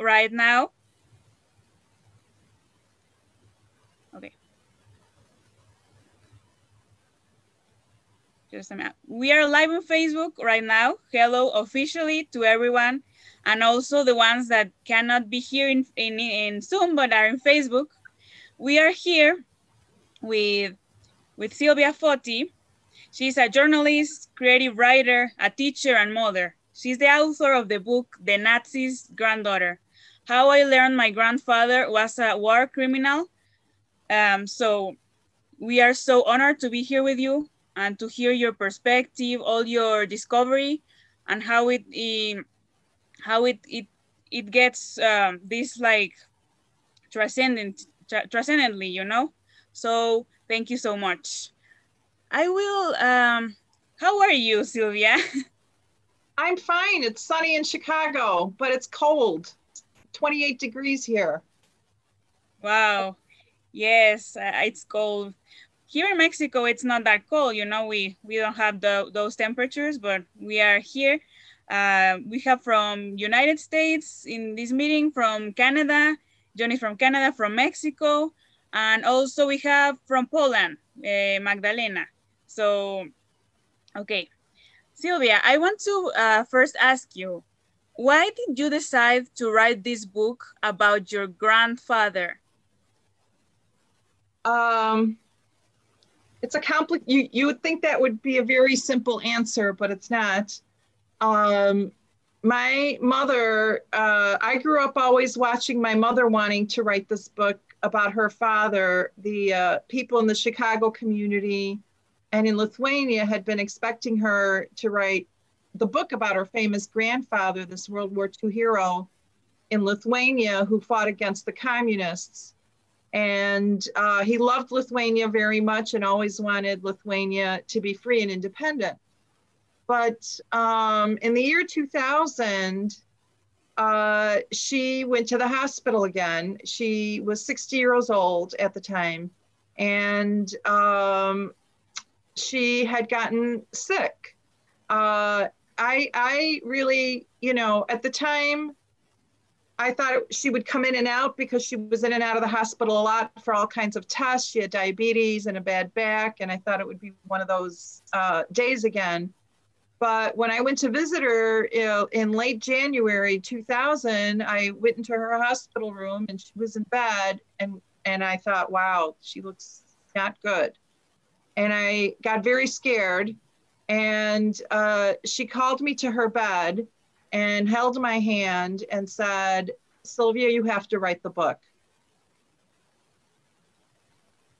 right now? Okay. Just a minute. We are live on Facebook right now. Hello officially to everyone and also the ones that cannot be here in, in, in Zoom but are in Facebook. We are here with, with Silvia Foti. She's a journalist, creative writer, a teacher, and mother. She's the author of the book, The Nazi's Granddaughter, How I Learned My Grandfather Was a War Criminal. Um, so we are so honored to be here with you and to hear your perspective, all your discovery, and how it, how it it it gets um, this like transcendent tra transcendently, you know. So thank you so much. I will. Um, how are you, Silvia? I'm fine. It's sunny in Chicago, but it's cold. 28 degrees here. Wow. Yes, uh, it's cold. Here in Mexico, it's not that cold. You know, we we don't have the, those temperatures, but we are here. Uh, we have from United States in this meeting, from Canada, Johnny from Canada, from Mexico, and also we have from Poland, uh, Magdalena. So, okay. Silvia, I want to uh, first ask you, why did you decide to write this book about your grandfather? Um, it's a complex, you, you would think that would be a very simple answer, but it's not. Um, my mother, uh, I grew up always watching my mother wanting to write this book about her father. The uh, people in the Chicago community and in Lithuania had been expecting her to write the book about her famous grandfather, this World War II hero in Lithuania who fought against the communists. And uh, he loved Lithuania very much and always wanted Lithuania to be free and independent. But um, in the year 2000, uh, she went to the hospital again. She was 60 years old at the time. And um, she had gotten sick. Uh, I, I really, you know, at the time, I thought it, she would come in and out because she was in and out of the hospital a lot for all kinds of tests. She had diabetes and a bad back, and I thought it would be one of those uh, days again. But when I went to visit her you know, in late January 2000, I went into her hospital room and she was in bed, and and I thought, wow, she looks not good and I got very scared. And uh, she called me to her bed and held my hand and said, Silvia, you have to write the book.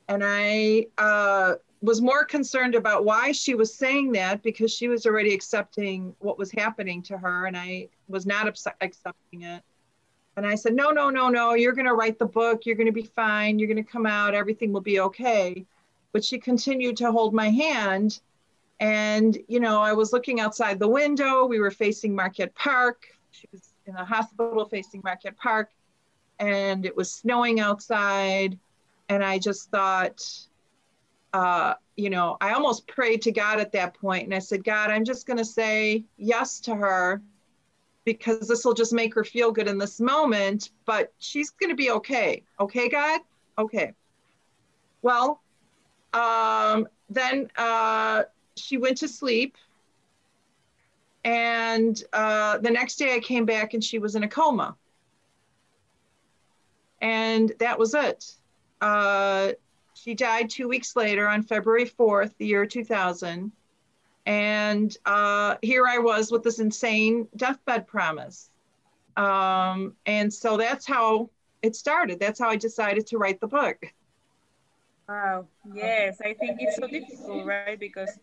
And I uh, was more concerned about why she was saying that because she was already accepting what was happening to her, and I was not accepting it. And I said, No, no, no, no, you're going to write the book. You're going to be fine. You're going to come out. Everything will be okay but she continued to hold my hand. And, you know, I was looking outside the window. We were facing Marquette Park. She was in a hospital facing Marquette Park, and it was snowing outside. And I just thought, uh, you know, I almost prayed to God at that point, and I said, God, I'm just going to say yes to her because this will just make her feel good in this moment, but she's going to be okay. Okay, God? Okay. Well, um, then uh, she went to sleep. And uh, the next day I came back and she was in a coma. And that was it. Uh, she died two weeks later on February 4th, the year 2000. And uh, here I was with this insane deathbed promise. Um, and so that's how it started. That's how I decided to write the book. Wow. Yes, I think it's so difficult, right? Because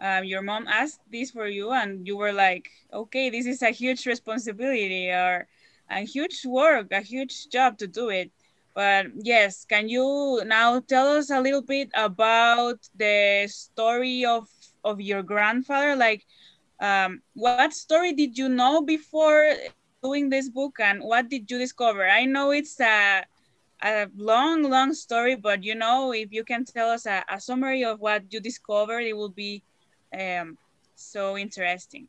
um, your mom asked this for you, and you were like, "Okay, this is a huge responsibility or a huge work, a huge job to do it." But yes, can you now tell us a little bit about the story of of your grandfather? Like, um, what story did you know before doing this book, and what did you discover? I know it's a a long, long story, but you know, if you can tell us a, a summary of what you discovered, it will be um, so interesting.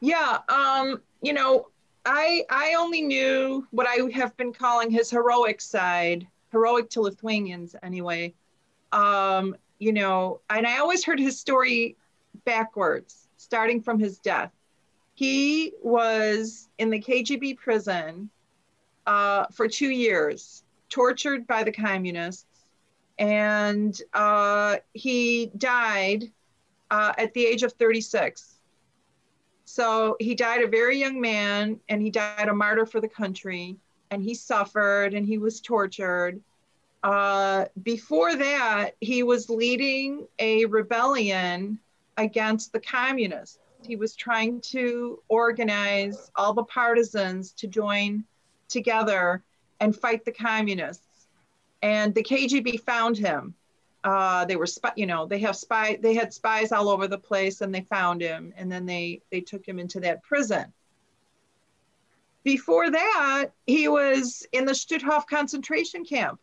Yeah, um, you know, I I only knew what I have been calling his heroic side, heroic to Lithuanians anyway. Um, you know, and I always heard his story backwards, starting from his death. He was in the KGB prison uh, for two years, tortured by the communists, and uh, he died uh, at the age of 36. So he died a very young man and he died a martyr for the country and he suffered and he was tortured. Uh, before that, he was leading a rebellion against the communists. He was trying to organize all the partisans to join together and fight the communists. And the KGB found him uh, they were spy, you know, they have spy, they had spies all over the place and they found him and then they, they took him into that prison. Before that, he was in the Stutthof concentration camp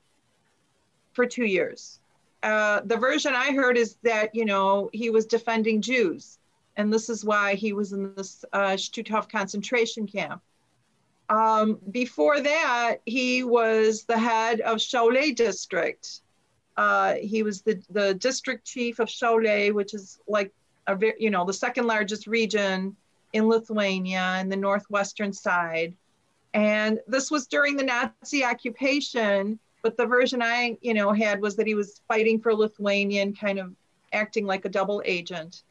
for two years. Uh, the version I heard is that, you know, he was defending Jews. And this is why he was in this uh, Stutthof concentration camp. Um, before that, he was the head of Šiauliai district uh, he was the, the district chief of Šiauliai, which is like a very, you know, the second largest region in Lithuania in the northwestern side. And this was during the Nazi occupation, but the version I, you know, had was that he was fighting for Lithuania and kind of acting like a double agent.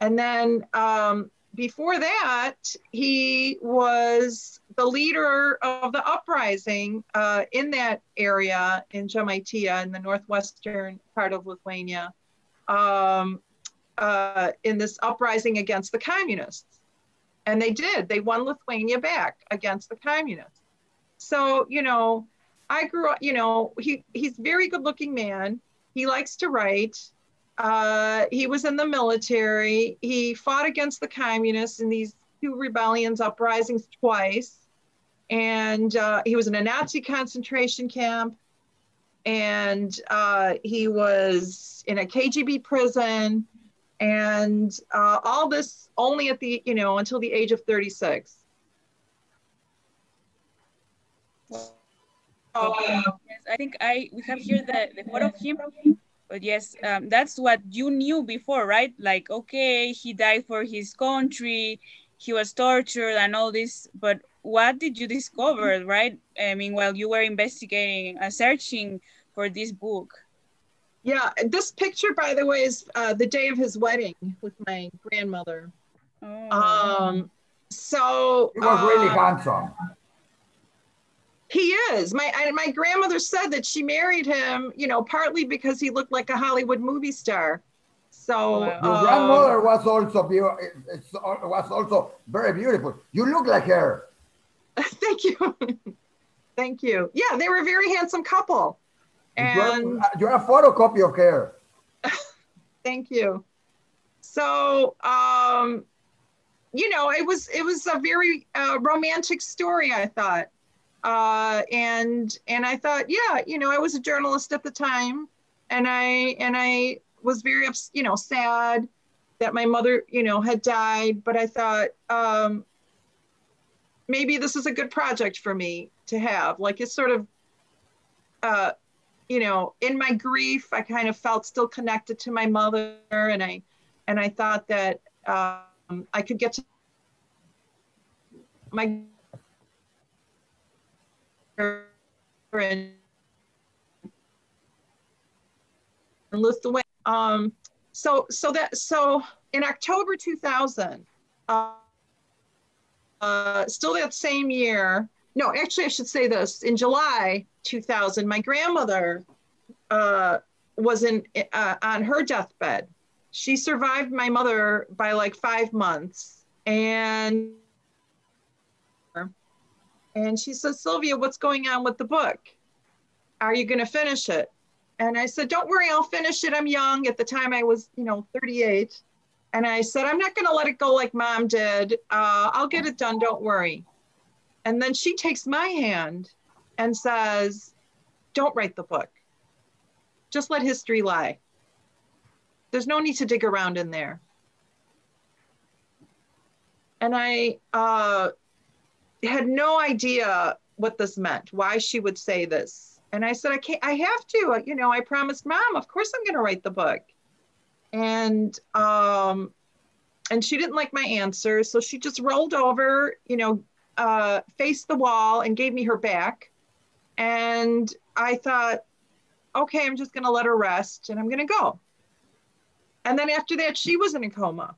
And then um, before that, he was the leader of the uprising uh, in that area in Žemaitija in the northwestern part of Lithuania um, uh, in this uprising against the communists. And they did, they won Lithuania back against the communists. So, you know, I grew up, you know, he, he's very good looking man. He likes to write. Uh, he was in the military. He fought against the communists in these two rebellions, uprisings twice. And uh, he was in a Nazi concentration camp. And uh, he was in a KGB prison. And uh, all this only at the, you know, until the age of 36. Oh, yes, I think I we have here the, the photo of him but yes, um, that's what you knew before, right? Like, okay, he died for his country, he was tortured and all this, but what did you discover, right? I mean, while you were investigating and uh, searching for this book? Yeah, this picture, by the way, is uh, the day of his wedding with my grandmother. Oh. Um, so he was really uh, handsome. He is. My I, my grandmother said that she married him, you know, partly because he looked like a Hollywood movie star. So your um, grandmother was also was also very beautiful. You look like her. Thank you. Thank you. Yeah, they were a very handsome couple. And you're, a photocopy of her. Thank you. So, um, you know, it was it was a very uh, romantic story. I thought, uh, and and I thought, yeah, you know, I was a journalist at the time, and I and I was very, you know, sad that my mother, you know, had died. But I thought um, maybe this is a good project for me to have. Like it's sort of, uh, you know, in my grief, I kind of felt still connected to my mother, and I and I thought that um, I could get to my in Lithuania. Um, so so that so in October 2000, uh, uh, still that same year. No, actually, I should say this. In July 2000, my grandmother uh, was in uh, on her deathbed. She survived my mother by like five months, and and she says, Silvia, what's going on with the book? Are you going to finish it? And I said, Don't worry, I'll finish it. I'm young. At the time, I was, you know, 38. And I said, I'm not going to let it go like mom did. Uh, I'll get it done. Don't worry. And then she takes my hand and says, Don't write the book. Just let history lie. There's no need to dig around in there. And I, uh, had no idea what this meant, why she would say this. And I said, I can't, I have to, you know, I promised mom, of course I'm going to write the book. And, um, and she didn't like my answer. So she just rolled over, you know, uh, faced the wall and gave me her back. And I thought, okay, I'm just going to let her rest and I'm going to go. And then after that, she was in a coma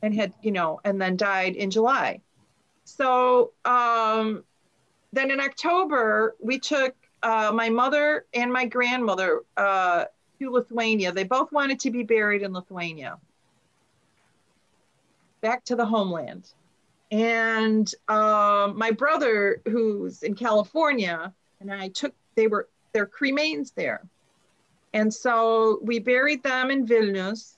and had, you know, and then died in July. So um, then in October, we took uh, my mother and my grandmother uh, to Lithuania. They both wanted to be buried in Lithuania, back to the homeland. And uh, my brother, who's in California, and I took, they were, their cremains there. And so we buried them in Vilnius.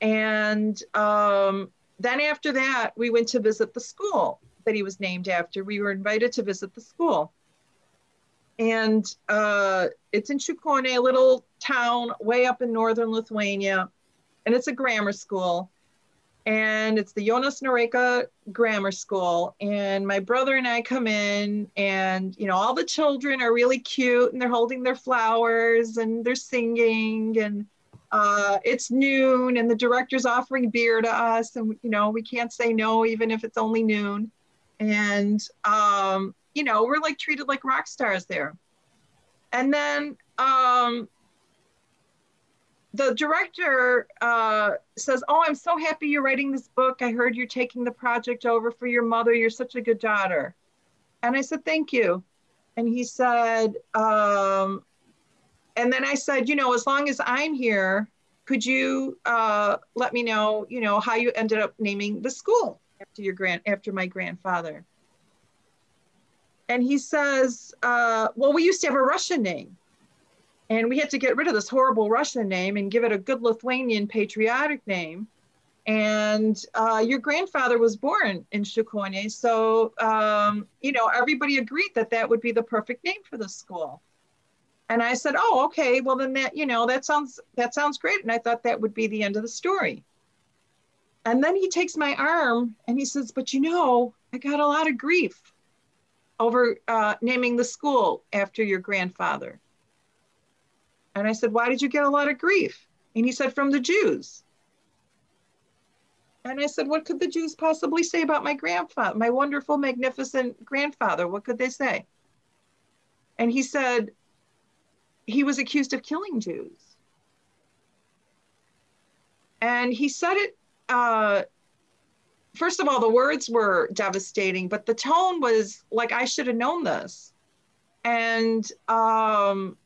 And um, then after that, we went to visit the school that he was named after. We were invited to visit the school. And uh, it's in Šukioniai, a little town way up in northern Lithuania. And it's a grammar school. And it's the Jonas Noreika Grammar School. And my brother and I come in, and you know, all the children are really cute and they're holding their flowers and they're singing. And uh, it's noon, and the director's offering beer to us. And you know, we can't say no, even if it's only noon and um, you know we're like treated like rock stars there. And then um, the director uh, says oh i'm so happy you're writing this book. I heard you're taking the project over for your mother. You're such a good daughter. And i said thank you. And he said um, and then i said you know as long as i'm here could you uh, let me know you know how you ended up naming the school after your grand after my grandfather. And he says, uh, well, we used to have a Russian name. And we had to get rid of this horrible Russian name and give it a good Lithuanian patriotic name. And uh, your grandfather was born in Šukioniai. So, um, you know, everybody agreed that that would be the perfect name for the school. And I said, oh, okay, well then that, you know, that sounds, that sounds great. And I thought that would be the end of the story. And then he takes my arm and he says, But you know, I got a lot of grief over uh, naming the school after your grandfather. And I said, Why did you get a lot of grief? And he said, From the Jews. And I said, What could the Jews possibly say about my grandfather, my wonderful, magnificent grandfather? What could they say? And he said, He was accused of killing Jews. And he said it uh, first of all, the words were devastating, but the tone was like I should have known this, and um,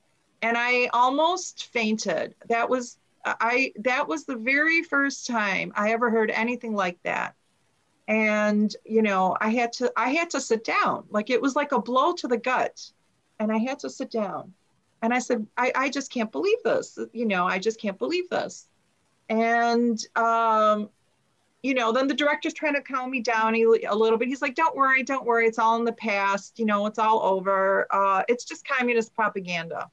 and I almost fainted. That was I. That was the very first time I ever heard anything like that, and you know I had to I had to sit down. Like it was like a blow to the gut, and I had to sit down. And I said, I, I just can't believe this. You know, I just can't believe this. And, um, you know, then the director's trying to calm me down a little bit. He's like, don't worry, don't worry. It's all in the past. You know, it's all over. Uh, it's just communist propaganda.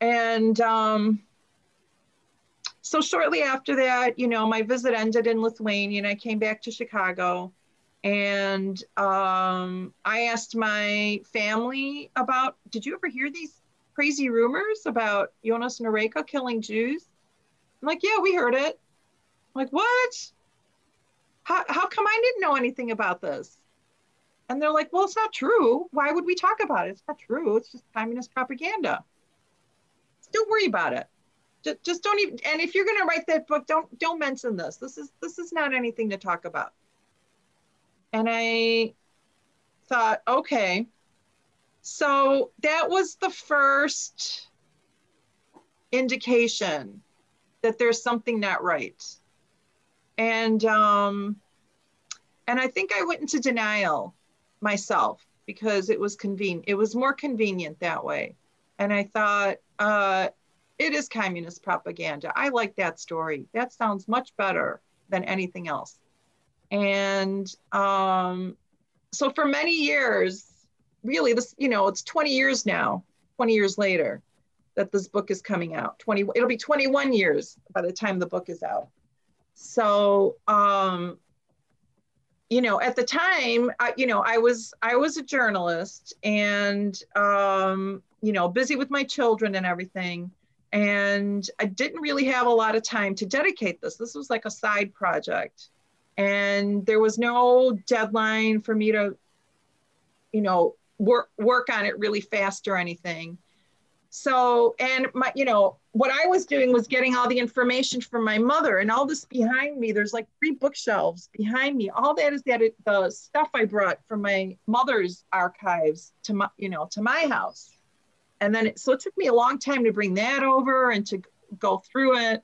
And um, so shortly after that, you know, my visit ended in Lithuania and I came back to Chicago. And um, I asked my family about, did you ever hear these crazy rumors about Jonas Noreika killing Jews? I'm like, yeah, we heard it. I'm like, what? How, how come I didn't know anything about this? And they're like, well, it's not true. Why would we talk about it? It's not true. It's just communist propaganda. Don't worry about it. Just, just don't even. And if you're going to write that book, don't don't mention this. This is this is not anything to talk about. And I thought, okay. So that was the first indication that there's something not right. And um, and I think I went into denial myself because it was convenient. It was more convenient that way. And I thought, uh, it is communist propaganda. I like that story. That sounds much better than anything else. And um, so for many years, really, this, you know, it's 20 years now, 20 years later that this book is coming out. 20, it'll be 21 years by the time the book is out. So, um, you know, at the time, I, you know, I was I was a journalist and um, you know, busy with my children and everything. And I didn't really have a lot of time to dedicate this. This was like a side project. And there was no deadline for me to, you know, work work on it really fast or anything. So, and my, you know, what I was doing was getting all the information from my mother and all this behind me. There's like three bookshelves behind me. All that is that it, the stuff I brought from my mother's archives to my, you know, to my house. And then, it, so it took me a long time to bring that over and to go through it.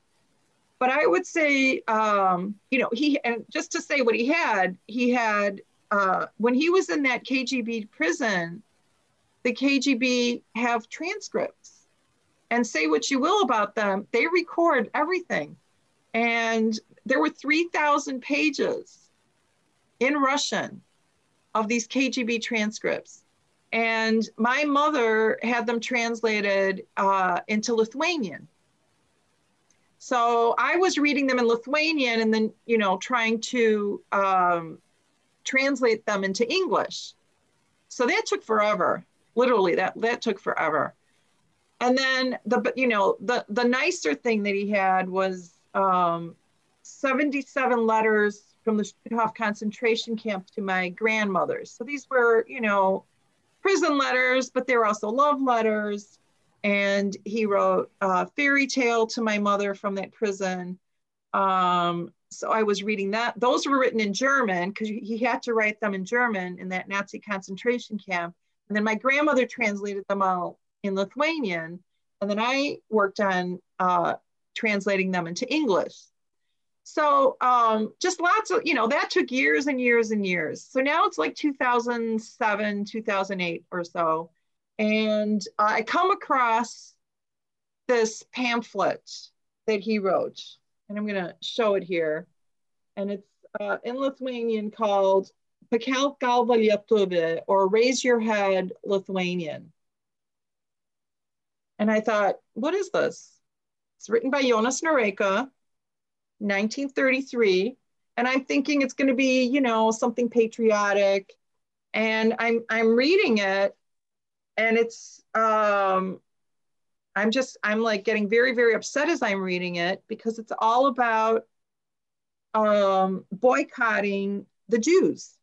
But I would say, um, you know, he, and just to say what he had, he had, uh, when he was in that KGB prison, the KGB have transcripts. And say what you will about them, they record everything. And there were 3,000 pages in Russian of these KGB transcripts. And my mother had them translated uh, into Lithuanian. So I was reading them in Lithuanian and then, you know, trying to um, translate them into English. So that took forever. Literally that that took forever. And then the you know the the nicer thing that he had was um, 77 letters from the Stutthof concentration camp to my grandmothers. So these were you know prison letters but they were also love letters. And he wrote a fairy tale to my mother from that prison. Um, so i was reading that those were written in german because he had to write them in german in that nazi concentration camp and then my grandmother translated them all in Lithuanian. And then I worked on uh, translating them into English. So um, just lots of, you know, that took years and years and years. So now it's like 2007, 2008 or so. And uh, I come across this pamphlet that he wrote, and I'm going to show it here. And it's uh, in Lithuanian called Pakelk galva lietuvi, or raise your head Lithuanian. And I thought, what is this? It's written by Jonas Noreika, 1933. And I'm thinking it's going to be, you know, something patriotic. And I'm I'm reading it, and it's um, I'm just I'm like getting very very upset as I'm reading it because it's all about um, boycotting the Jews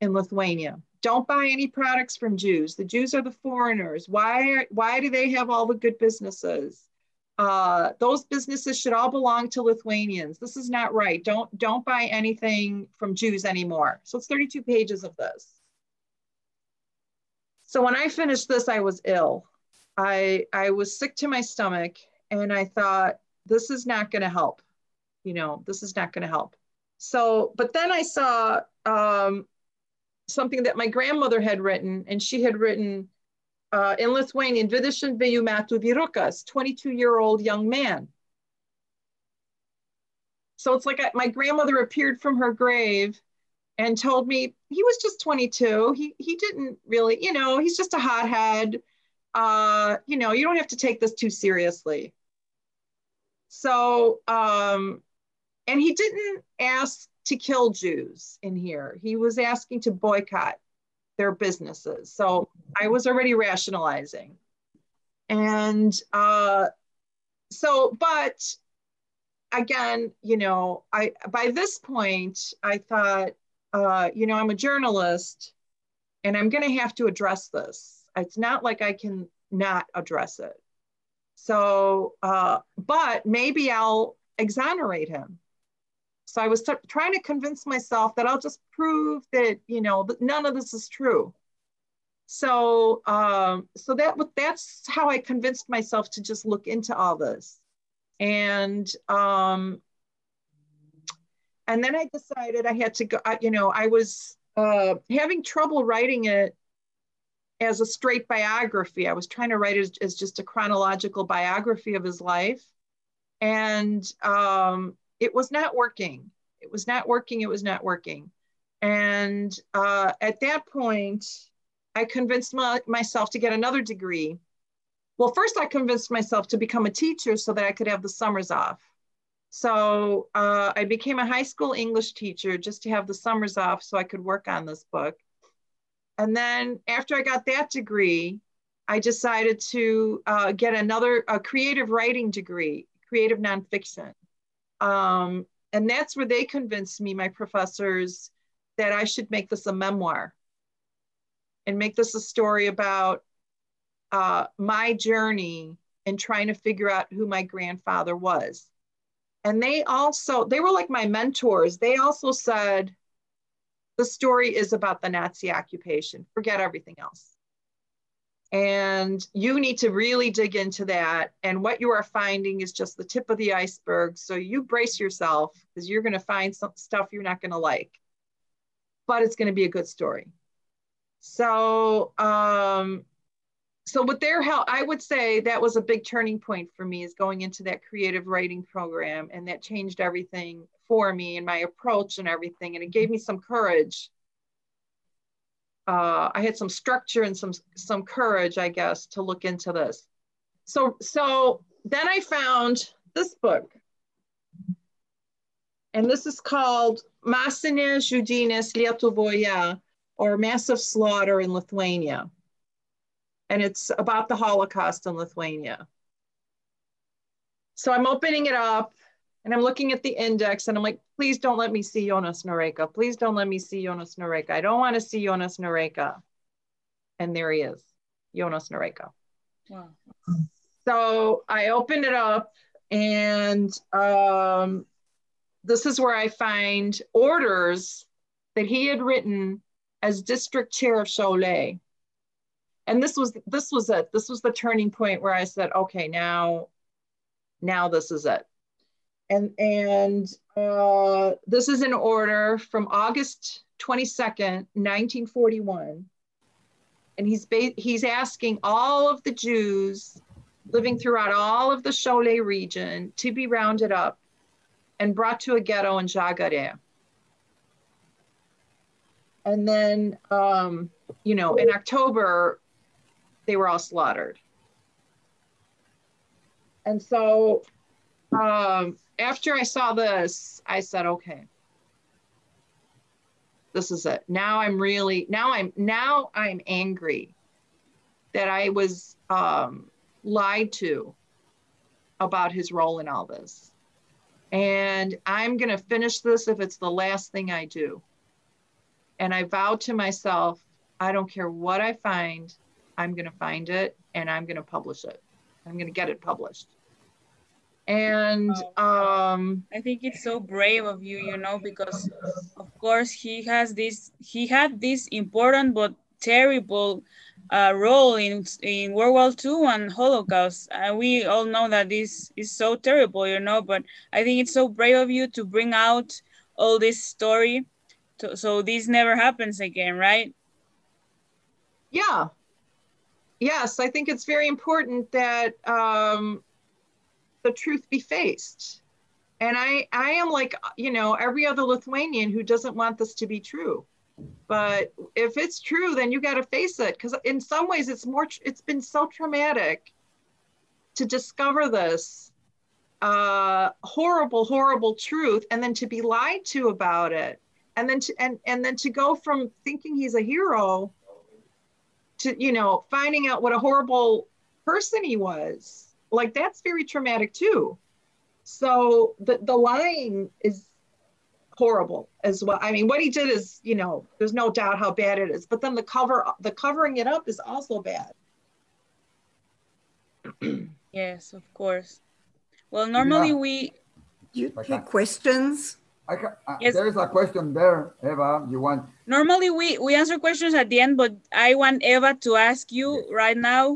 in Lithuania. Don't buy any products from Jews. The Jews are the foreigners. Why, why do they have all the good businesses? Uh, those businesses should all belong to Lithuanians. This is not right. Don't, don't buy anything from Jews anymore. So it's 32 pages of this. So when I finished this, I was ill. I, I was sick to my stomach and I thought, this is not going to help. You know, this is not going to help. So, but then I saw um, something that my grandmother had written, and she had written uh, in Lithuanian, Vidishin Veju Metu Vyrukas, 22 year old young man. So it's like I, my grandmother appeared from her grave and told me he was just 22. He, he didn't really, you know, he's just a hothead. Uh, you know, you don't have to take this too seriously. So, um, and he didn't ask to kill Jews in here. He was asking to boycott their businesses. So I was already rationalizing. And uh, so, but again, you know, I by this point, I thought, uh, you know, I'm a journalist and I'm going to have to address this. It's not like I can not address it. So, uh, but maybe I'll exonerate him so I was t- trying to convince myself that I'll just prove that, you know, that none of this is true. So, um, so that that's how I convinced myself to just look into all this. And, um, and then I decided I had to go, you know, I was uh, having trouble writing it as a straight biography. I was trying to write it as, just a chronological biography of his life. And um, it was not working. It was not working. It was not working. And uh, at that point, I convinced my, myself to get another degree. Well, first, I convinced myself to become a teacher so that I could have the summers off. So uh, I became a high school English teacher just to have the summers off so I could work on this book. And then after I got that degree, I decided to uh, get another a creative writing degree, creative nonfiction. Um, and that's where they convinced me, my professors, that I should make this a memoir and make this a story about uh, my journey in trying to figure out who my grandfather was. And they also, they were like my mentors. They also said, the story is about the Nazi occupation. Forget everything else. And you need to really dig into that. And what you are finding is just the tip of the iceberg. So you brace yourself because you're going to find some stuff you're not going to like, but it's going to be a good story. So, um, so with their help, I would say that was a big turning point for me is going into that creative writing program. And that changed everything for me and my approach and everything. And it gave me some courage. Uh, I had some structure and some some courage, I guess, to look into this. So so then I found this book. And this is called Masinė žudynės Lietuvoje, or Massive Slaughter in Lithuania. And it's about the Holocaust in Lithuania. So I'm opening it up and I'm looking at the index and I'm like, please don't let me see Jonas Noreika. Please don't let me see Jonas Noreika. I don't want to see Jonas Noreika. And there he is, Jonas Noreika. Wow. So I opened it up and um, this is where I find orders that he had written as district chair of Šiauliai. And this was this was it. This was the turning point where I said, okay, now, now this is it and and uh, this is an order from August 22nd, 1941. And he's ba- he's asking all of the Jews living throughout all of the Šiauliai region to be rounded up and brought to a ghetto in Žagarė. And then, um, you know, in October, they were all slaughtered. And so um, after I saw this, I said, okay, this is it. Now I'm really, now I'm, now I'm angry that I was um, lied to about his role in all this. And I'm going to finish this if it's the last thing I do. And I vowed to myself, I don't care what I find, I'm going to find it and I'm going to publish it. I'm going to get it published. And um i think it's so brave of you you know because of course he has this he had this important but terrible uh, role in in world war ii and holocaust. And we all know that this is so terrible you know but i think it's so brave of you to bring out all this story. To, so this never happens again right? Yeah yes i think it's very important that um the truth be faced. And I, I am like, you know, every other Lithuanian who doesn't want this to be true. But if it's true, then you got to face it. Because in some ways, it's more, it's been so traumatic to discover this uh, horrible, horrible truth, and then to be lied to about it, and then to and and then to go from thinking he's a hero to you know finding out what a horrible person he was like that's very traumatic too. So the, the lying is horrible as well. I mean, what he did is, you know, there's no doubt how bad it is, but then the cover, the covering it up is also bad. yes, of course. Well, normally yeah. we. You take questions. I can, uh, yes. There is a question there, Eva. You want? Normally we we answer questions at the end, but I want Eva to ask you right now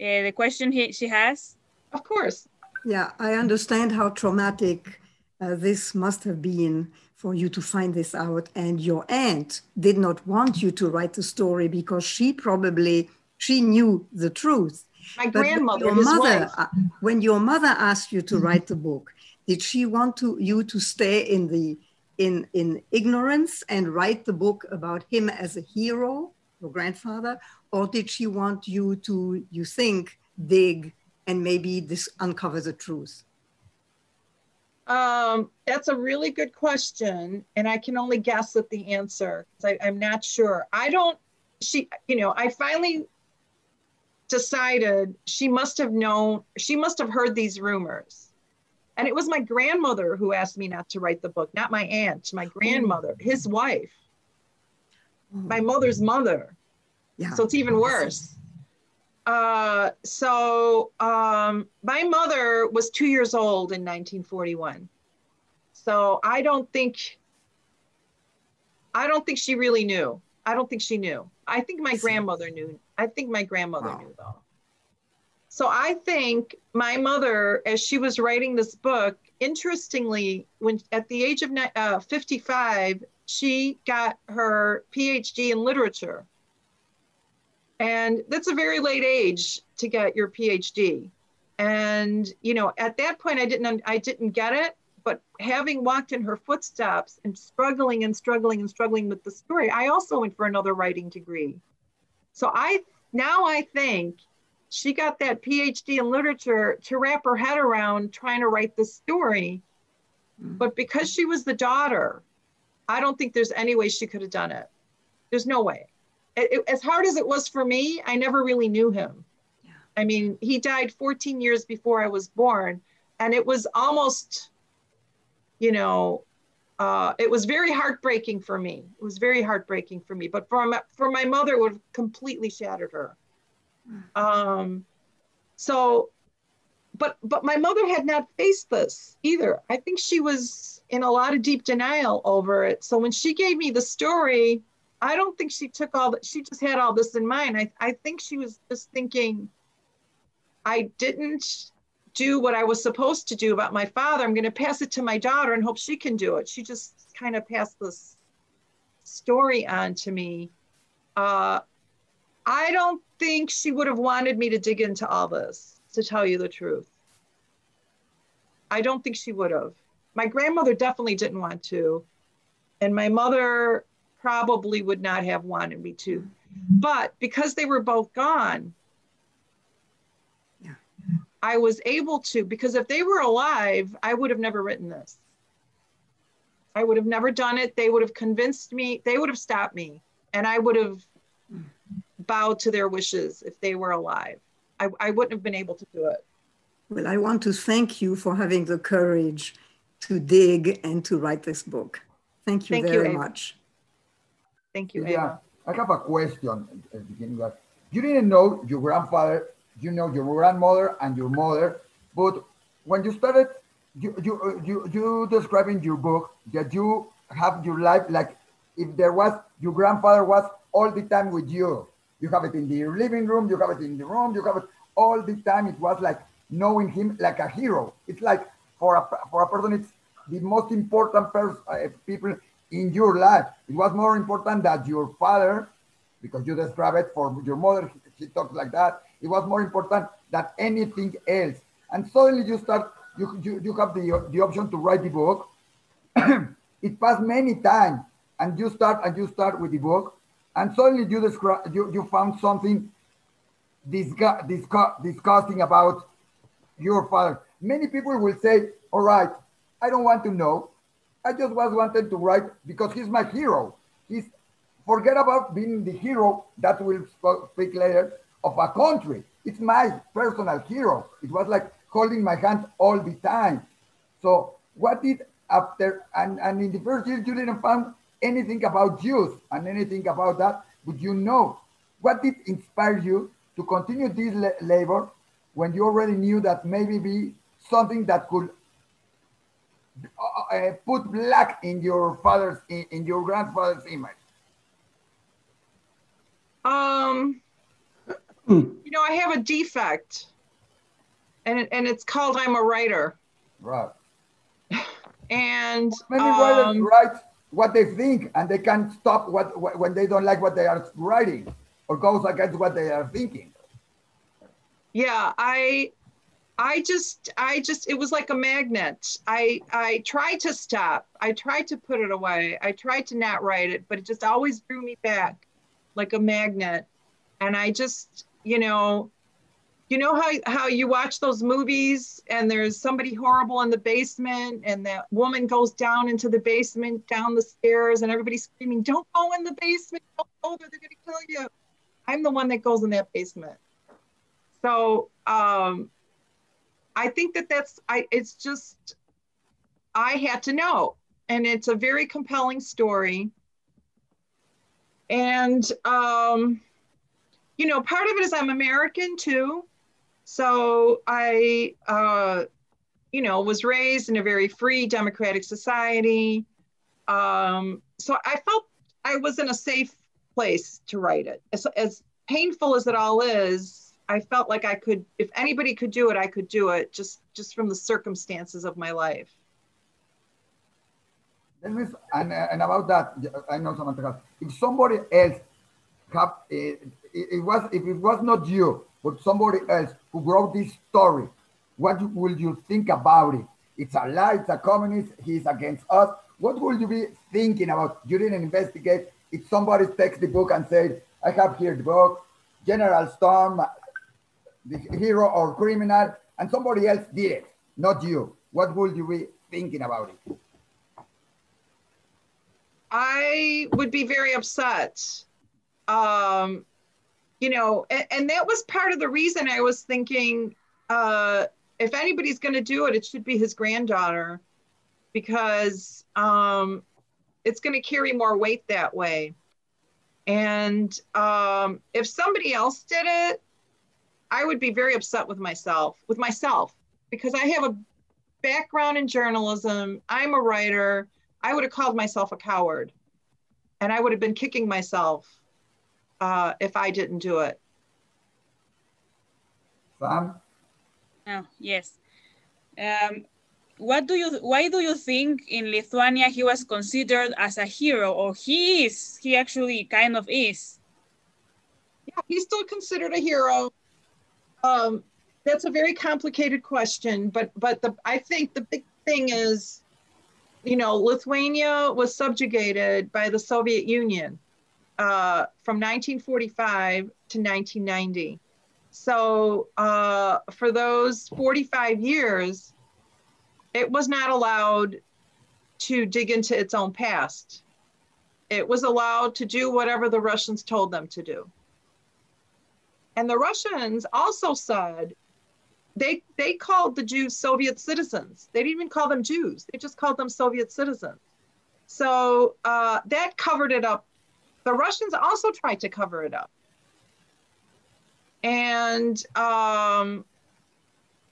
uh, the question he, she has. Of course. Yeah, I understand how traumatic uh, this must have been for you to find this out. And your aunt did not want you to write the story because she probably she knew the truth. My but grandmother, your mother, uh, when your mother asked you to mm-hmm. write the book, did she want to you to stay in the in in ignorance and write the book about him as a hero, your grandfather, or did she want you to you think dig and maybe this uncovers the truth? Um, that's a really good question, and I can only guess at the answer. I, I'm not sure. I don't. She, you know, I finally decided she must have known. She must have heard these rumors, and it was my grandmother who asked me not to write the book, not my aunt, my grandmother, his wife, my mother's mother. yeah. So it's even worse. Uh, so um, my mother was two years old in 1941. So I don't think, I don't think she really knew. I don't think she knew. I think my grandmother knew. I think my grandmother Wow. knew though. So I think my mother, as she was writing this book, interestingly, when at the age of uh, 55, she got her PhD in literature. And that's a very late age to get your PhD. And you know, at that point, I didn't I didn't get it. But having walked in her footsteps and struggling and struggling and struggling with the story, I also went for another writing degree. So I now I think she got that PhD in literature to wrap her head around trying to write this story. Mm. But because she was the daughter, I don't think there's any way she could have done it. There's no way. It- it- as hard as it was for me, I never really knew him. Yeah. I mean, he died 14 years before I was born, and it was almost, you know, uh, it was very heartbreaking for me. It was very heartbreaking for me. But for my, for my mother, it would have completely shattered her. Um, so, but but my mother had not faced this either. I think she was in a lot of deep denial over it. So when she gave me the story, I don't think she took all that. She just had all this in mind. I I think she was just thinking, I didn't do what I was supposed to do about my father. I'm going to pass it to my daughter and hope she can do it. She just kind of passed this story on to me. Uh, I don't think she would have wanted me to dig into all this, to tell you the truth. I don't think she would have. My grandmother definitely didn't want to. And my mother probably would not have wanted me to. But because they were both gone, Yeah. I was able to, because if they were alive, I would have never written this. I would have never done it. They would have convinced me, they would have stopped me, and I would have bowed to their wishes if they were alive. I, I wouldn't have been able to do it. Well, I want to thank you for having the courage to dig and to write this book. Thank you Thank you, very Ava. much. Thank you, Yeah, Ava. I have a question at the beginning. That you didn't know your grandfather, you know your grandmother and your mother, but when you started, you you uh, you you describe in your book that you have your life like if there was your grandfather was all the time with you. You have it in the living room, you have it in the room, you have it all the time. It was like knowing him like a hero. It's like for a for a person, it's the most important person, uh, people in your life. It was more important that your father, because you describe it for your mother, she talks like that. It was more important than anything else. And suddenly you start, you, you, you have the, the option to write the book. it passed many times, and you start and you start with the book, and suddenly you describe you, you found something disgu- disgu- disgusting about your father. Many people will say, All right, I don't want to know. I just was wanted to write because he's my hero. He's forget about being the hero that will speak later of a country. It's my personal hero. It was like holding my hand all the time. So what did after and, and in the first year you didn't find anything about youth and anything about that, but you know what did inspire you to continue this la- labor when you already knew that maybe be something that could uh, uh, put black in your father's in, in your grandfather's image? Um, you know, I have a defect, and and it's called I'm a writer. right. And many writers um, write what they think and they can't stop what, what when they don't like what they are writing or goes against what they are thinking yeah, I I just I just it was like a magnet. I I tried to stop. I tried to put it away. I tried to not write it, but it just always drew me back like a magnet. And I just, you know, you know how how you watch those movies and there's somebody horrible in the basement and that woman goes down into the basement down the stairs and everybody's screaming don't go in the basement. Don't go there. They're going to kill you. I'm the one that goes in that basement. So um i think that that's i it's just i had to know. And it's a very compelling story. And um you know part of it is i'm american too so I, uh, you know, was raised in a very free democratic society. Um, so I felt I was in a safe place to write it. As, as painful as it all is, I felt like I could, if anybody could do it, I could do it just, just from the circumstances of my life. and, and about that, I know Samantha, if somebody else have, it, it was, if it was not you, but somebody else who wrote this story, what will you think about it? It's a lie, it's a communist, he's against us. What will you be thinking about? You didn't investigate. If somebody takes the book and says, I have here the book, General Storm, the hero or criminal, and somebody else did it, not you. What would you be thinking about it? I would be very upset. Um, you know, and, and, that was part of the reason I was thinking uh, if anybody's going to do it, it should be his granddaughter because um, it's going to carry more weight that way. And um, if somebody else did it, I would be very upset with myself, with myself, because I have a background in journalism. I'm a writer. I would have called myself a coward and I would have been kicking myself uh, if I didn't do it. Sam? Oh, yes. Um, what do you, why do you think in Lithuania he was considered as a hero or he is, he actually kind of is? Yeah, he's still considered a hero. Um, that's a very complicated question, but but the I think the big thing is, you know, Lithuania was subjugated by the Soviet Union uh, from 1945 to 1990. So uh, for those 45 years, it was not allowed to dig into its own past. It was allowed to do whatever the Russians told them to do. And the Russians also said they they called the Jews Soviet citizens. They didn't even call them Jews. They just called them Soviet citizens. So uh, that covered it up the Russians also tried to cover it up. And um,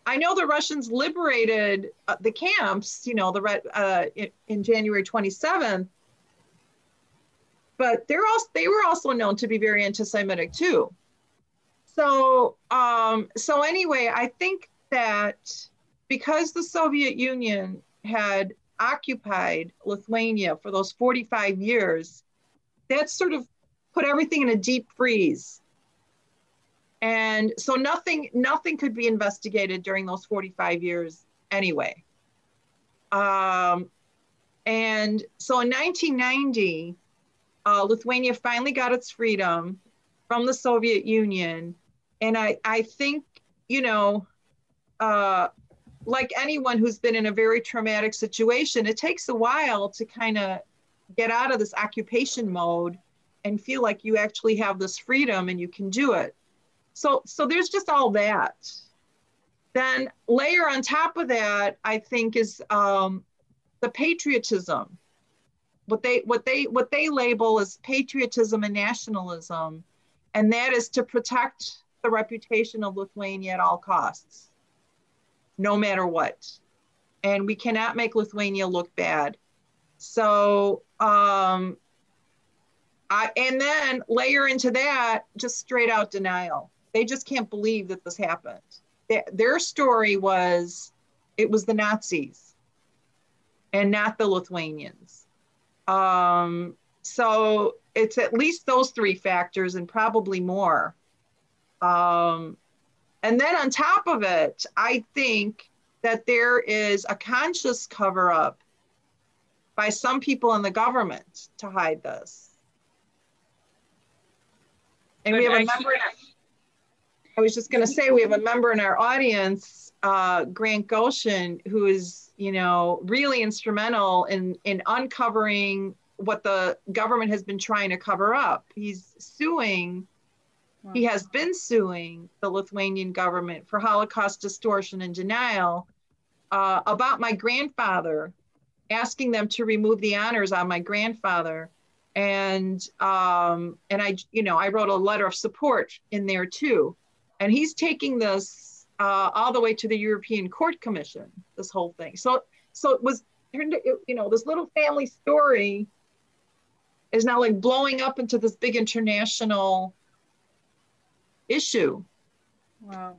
I know the Russians liberated uh, the camps, you know, the uh, in, January 27th, but they're also they were also known to be very anti-Semitic too. So um, so anyway, I think that because the Soviet Union had occupied Lithuania for those 45 years, that sort of put everything in a deep freeze. And so nothing, nothing could be investigated during those 45 years anyway. Um, and so in 1990, uh, Lithuania finally got its freedom from the Soviet Union. And I, I think, you know, uh, like anyone who's been in a very traumatic situation, it takes a while to kind of get out of this occupation mode and feel like you actually have this freedom and you can do it. So, so there's just all that. Then layer on top of that, I think is um, the patriotism. What they what they what they label as patriotism and nationalism, and that is to protect the reputation of Lithuania at all costs, no matter what. And we cannot make Lithuania look bad. So, um, I, and then layer into that just straight out denial. They just can't believe that this happened. Their, their story was it was the Nazis and not the Lithuanians. Um, so it's at least those three factors and probably more. Um, and then on top of it, I think that there is a conscious cover up by some people in the government to hide this. And but we have a member. I was just going to say we have a member in our audience, uh, Grant Gochin, who is, you know, really instrumental in in uncovering what the government has been trying to cover up. He's suing. Wow. He has been suing the Lithuanian government for Holocaust distortion and denial uh, about my grandfather, asking them to remove the honors on my grandfather and um, and I, you know, I wrote a letter of support in there too, and he's taking this uh, all the way to the European Court Commission. This whole thing, so so it was, you know, this little family story is now like blowing up into this big international issue. Wow.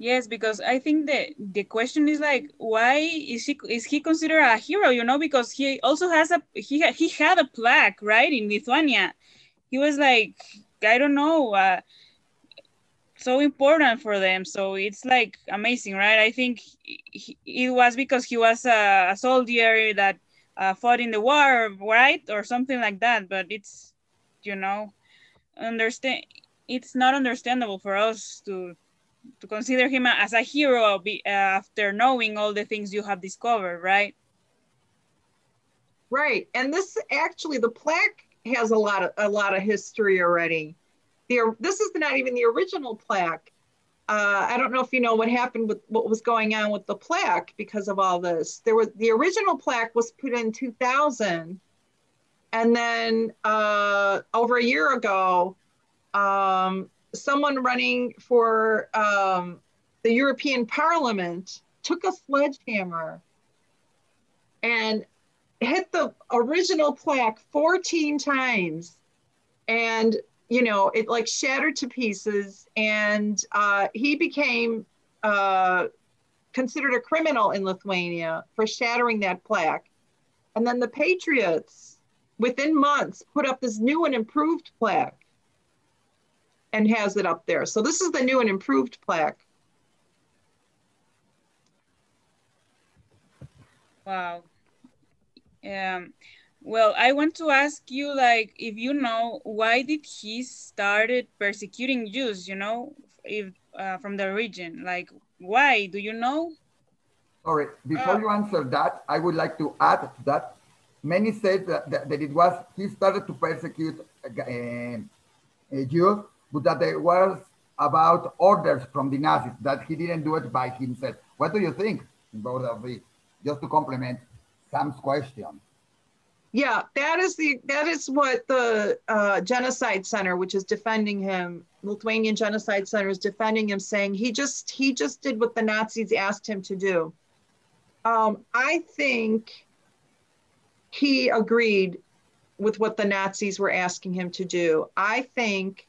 Yes, because I think the the question is like, why is he is he considered a hero? You know, because he also has a he he had a plaque right in Lithuania. He was like, I don't know, uh, so important for them. So it's like amazing, right? I think he, it was because he was a, a soldier that uh, fought in the war, right, or something like that. But it's, you know, understand. It's not understandable for us to to consider him as a hero uh, after knowing all the things you have discovered, right? Right, and this actually the plaque has a lot of a lot of history already. The, this is not even the original plaque. Uh, I don't know if you know what happened with what was going on with the plaque because of all this. There was the original plaque was put in 2000, and then uh, over a year ago, um, someone running for um, the European Parliament took a sledgehammer and hit the original plaque 14 times. And you know it like shattered to pieces. And uh, he became uh, considered a criminal in lithuania for shattering that plaque. And then the patriots within months put up this new and improved plaque and has it up there. So this is the new and improved plaque. Wow. Um, well, I want to ask you, like, if you know, why did he started persecuting Jews, you know, if uh, from the region? Like, why? Do you know? Sorry, before uh, you answer that, I would like to add that many said that, that, that it was, he started to persecute uh, uh Jews but that it was about orders from the Nazis, that he didn't do it by himself. What do you think, both of the, just to complement Sam's question? Yeah, that is the that is what the uh, genocide center, which is defending him, Lithuanian genocide center is defending him, saying he just he just did what the Nazis asked him to do. Um, I think he agreed with what the Nazis were asking him to do. I think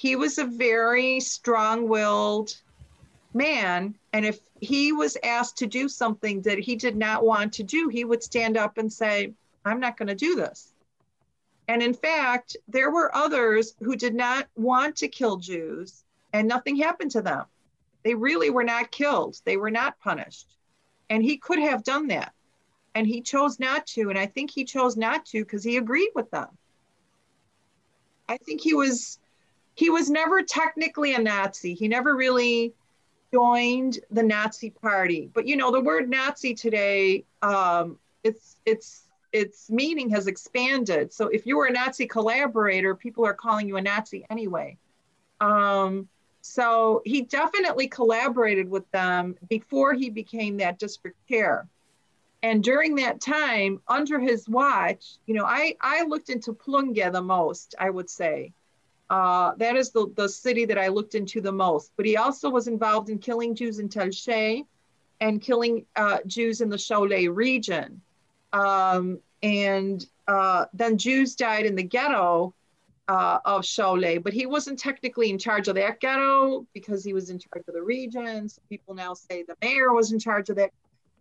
he was a very strong willed man. And if he was asked to do something that he did not want to do, he would stand up and say, I'm not going to do this. And in fact, there were others who did not want to kill Jews and nothing happened to them. They really were not killed, they were not punished. And he could have done that. And he chose not to. And I think he chose not to because he agreed with them. I think he was he was never technically a Nazi. He never really joined the Nazi party. But you know, the word Nazi today, um, it's it's its meaning has expanded. So if you were a Nazi collaborator, people are calling you a Nazi anyway. Um, so he definitely collaborated with them before he became that district chair. And during that time, under his watch, you know, I, I looked into Plunge the most, I would say. Uh, that is the, the city that I looked into the most. But he also was involved in killing Jews in Telšiai and killing uh, Jews in the Šiauliai region. Um, and uh, then Jews died in the ghetto uh, of Šiauliai, but he wasn't technically in charge of that ghetto because he was in charge of the region. So people now say the mayor was in charge of that.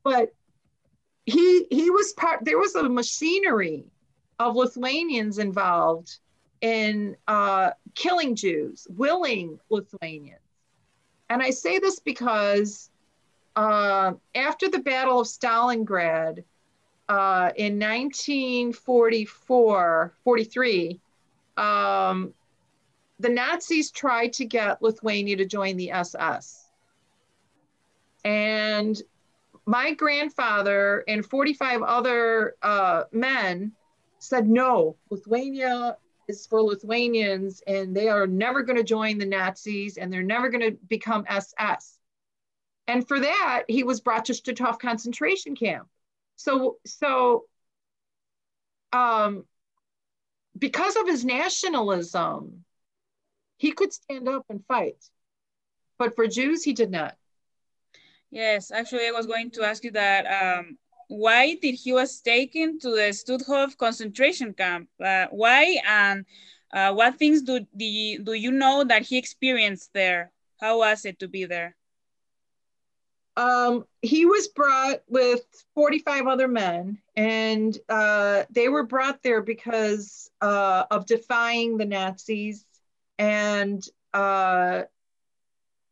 But he he was part. There was a machinery of Lithuanians involved in uh, killing Jews, willing Lithuanians. And I say this because uh, after the Battle of Stalingrad uh, in 1944, 43, um, the Nazis tried to get Lithuania to join the SS. And my grandfather and 45 other uh, men said, no, Lithuania is for Lithuanians and they are never going to join the Nazis and they're never going to become SS. And for that, he was brought to Stutthof concentration camp. So, so um, because of his nationalism, he could stand up and fight. But for Jews, he did not. Yes, actually, I was going to ask you that. Um, why did he was taken to the Stutthof concentration camp? Uh, why and uh, what things do, do, do you know that he experienced there? How was it to be there? Um, he was brought with 45 other men, and uh, they were brought there because uh, of defying the Nazis and uh,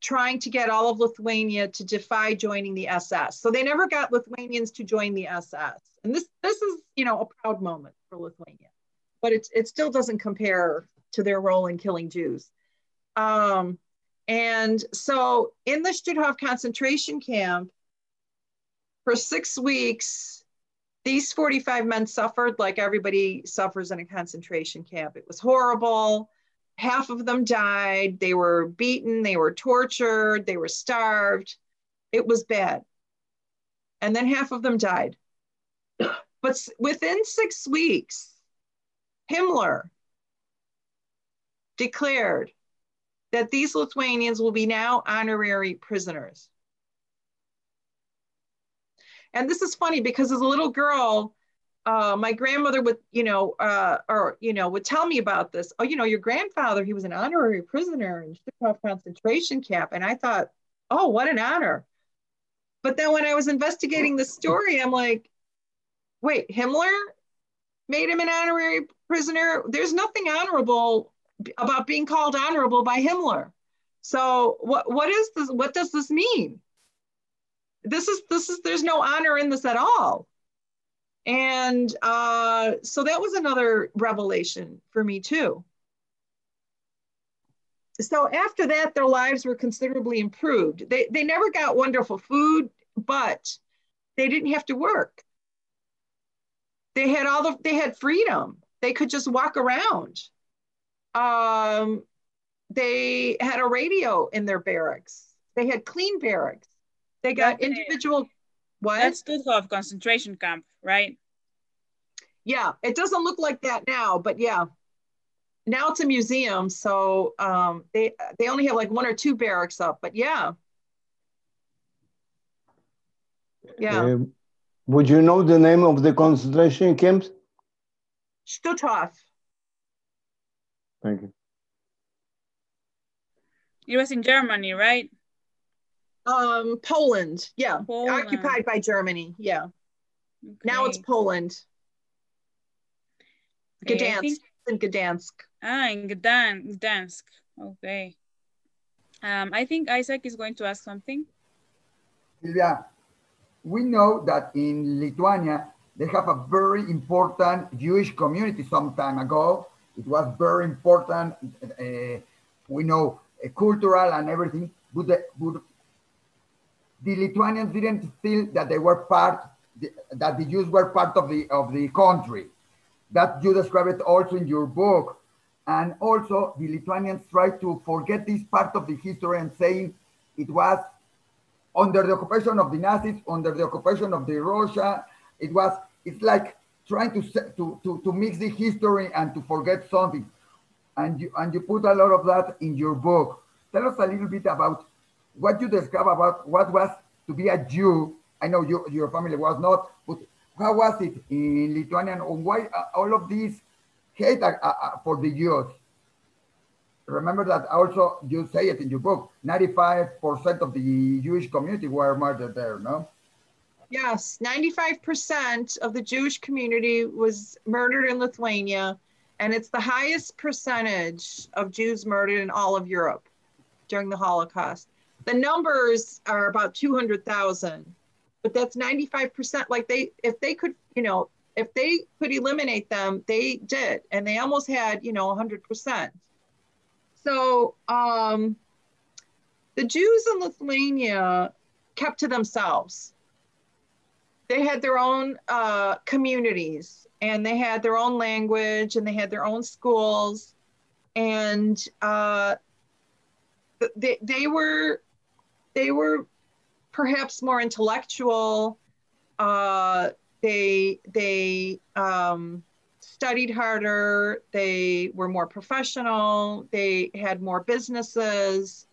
trying to get all of Lithuania to defy joining the SS. So they never got Lithuanians to join the SS. And this this is, you know, a proud moment for Lithuania. But it, it still doesn't compare to their role in killing Jews. Um, and so in the Stutthof concentration camp, for six weeks, these 45 men suffered like everybody suffers in a concentration camp. It was horrible half of them died. They were beaten, they were tortured, they were starved. It was bad. And then half of them died. But within six weeks, Himmler declared that these Lithuanians will be now honorary prisoners. And this is funny because as a little girl, uh, my grandmother would, you know, uh, or you know, would tell me about this. Oh, you know, your grandfather, he was an honorary prisoner in Stutthof concentration camp, and I thought, oh, what an honor. But then when I was investigating the story, I'm like, wait, Himmler made him an honorary prisoner. There's nothing honorable about being called honorable by Himmler. So what what is this? What does this mean? This is this is there's no honor in this at all. And uh, so that was another revelation for me too. So after that, their lives were considerably improved. They, they never got wonderful food, but they didn't have to work. They had all the, they had freedom. They could just walk around. Um, they had a radio in their barracks. They had clean barracks. They got individual what? That's Stutthof concentration camp, right? Yeah, it doesn't look like that now, but yeah. Now it's a museum, so um, they they only have like one or two barracks up, but yeah. Yeah. Uh, would you know the name of the concentration camps? Stutthof. Thank you. It was in Germany, right? Um, Poland, yeah, Poland. occupied by Germany, yeah. Okay. Now it's Poland. Gdansk, think... in Gdansk. Ah, in Gdansk, Gdansk. Okay. Um, I think Isaac is going to ask something. Silvia, we know that in Lithuania, they have a very important Jewish community some time ago. It was very important. Uh, we know uh, cultural and everything, but the, but the Lithuanians didn't feel that they were part, that the Jews were part of the of the country. That you describe it also in your book. And also the Lithuanians tried to forget this part of the history and saying it was under the occupation of the Nazis, under the occupation of the Russia. It was, it's like trying to, to, to, to mix the history and to forget something. And you, and you put a lot of that in your book. Tell us a little bit about what you describe about what was to be a Jew. I know you, your family was not, but how was it in Lithuania and why all of these hate for the Jews? Remember that also you say it in your book, 95% of the Jewish community were murdered there, no? Yes, 95% of the Jewish community was murdered in Lithuania, and it's the highest percentage of Jews murdered in all of Europe during the Holocaust the numbers are about 200,000, but that's 95%. Like they, if they could, you know, if they could eliminate them, they did. And they almost had, you know, 100%. so um, the Jews in Lithuania kept to themselves. They had their own uh, communities and they had their own language and they had their own schools. And uh, they, they were they were perhaps more intellectual. Uh, they they um, studied harder. They were more professional. They had more businesses,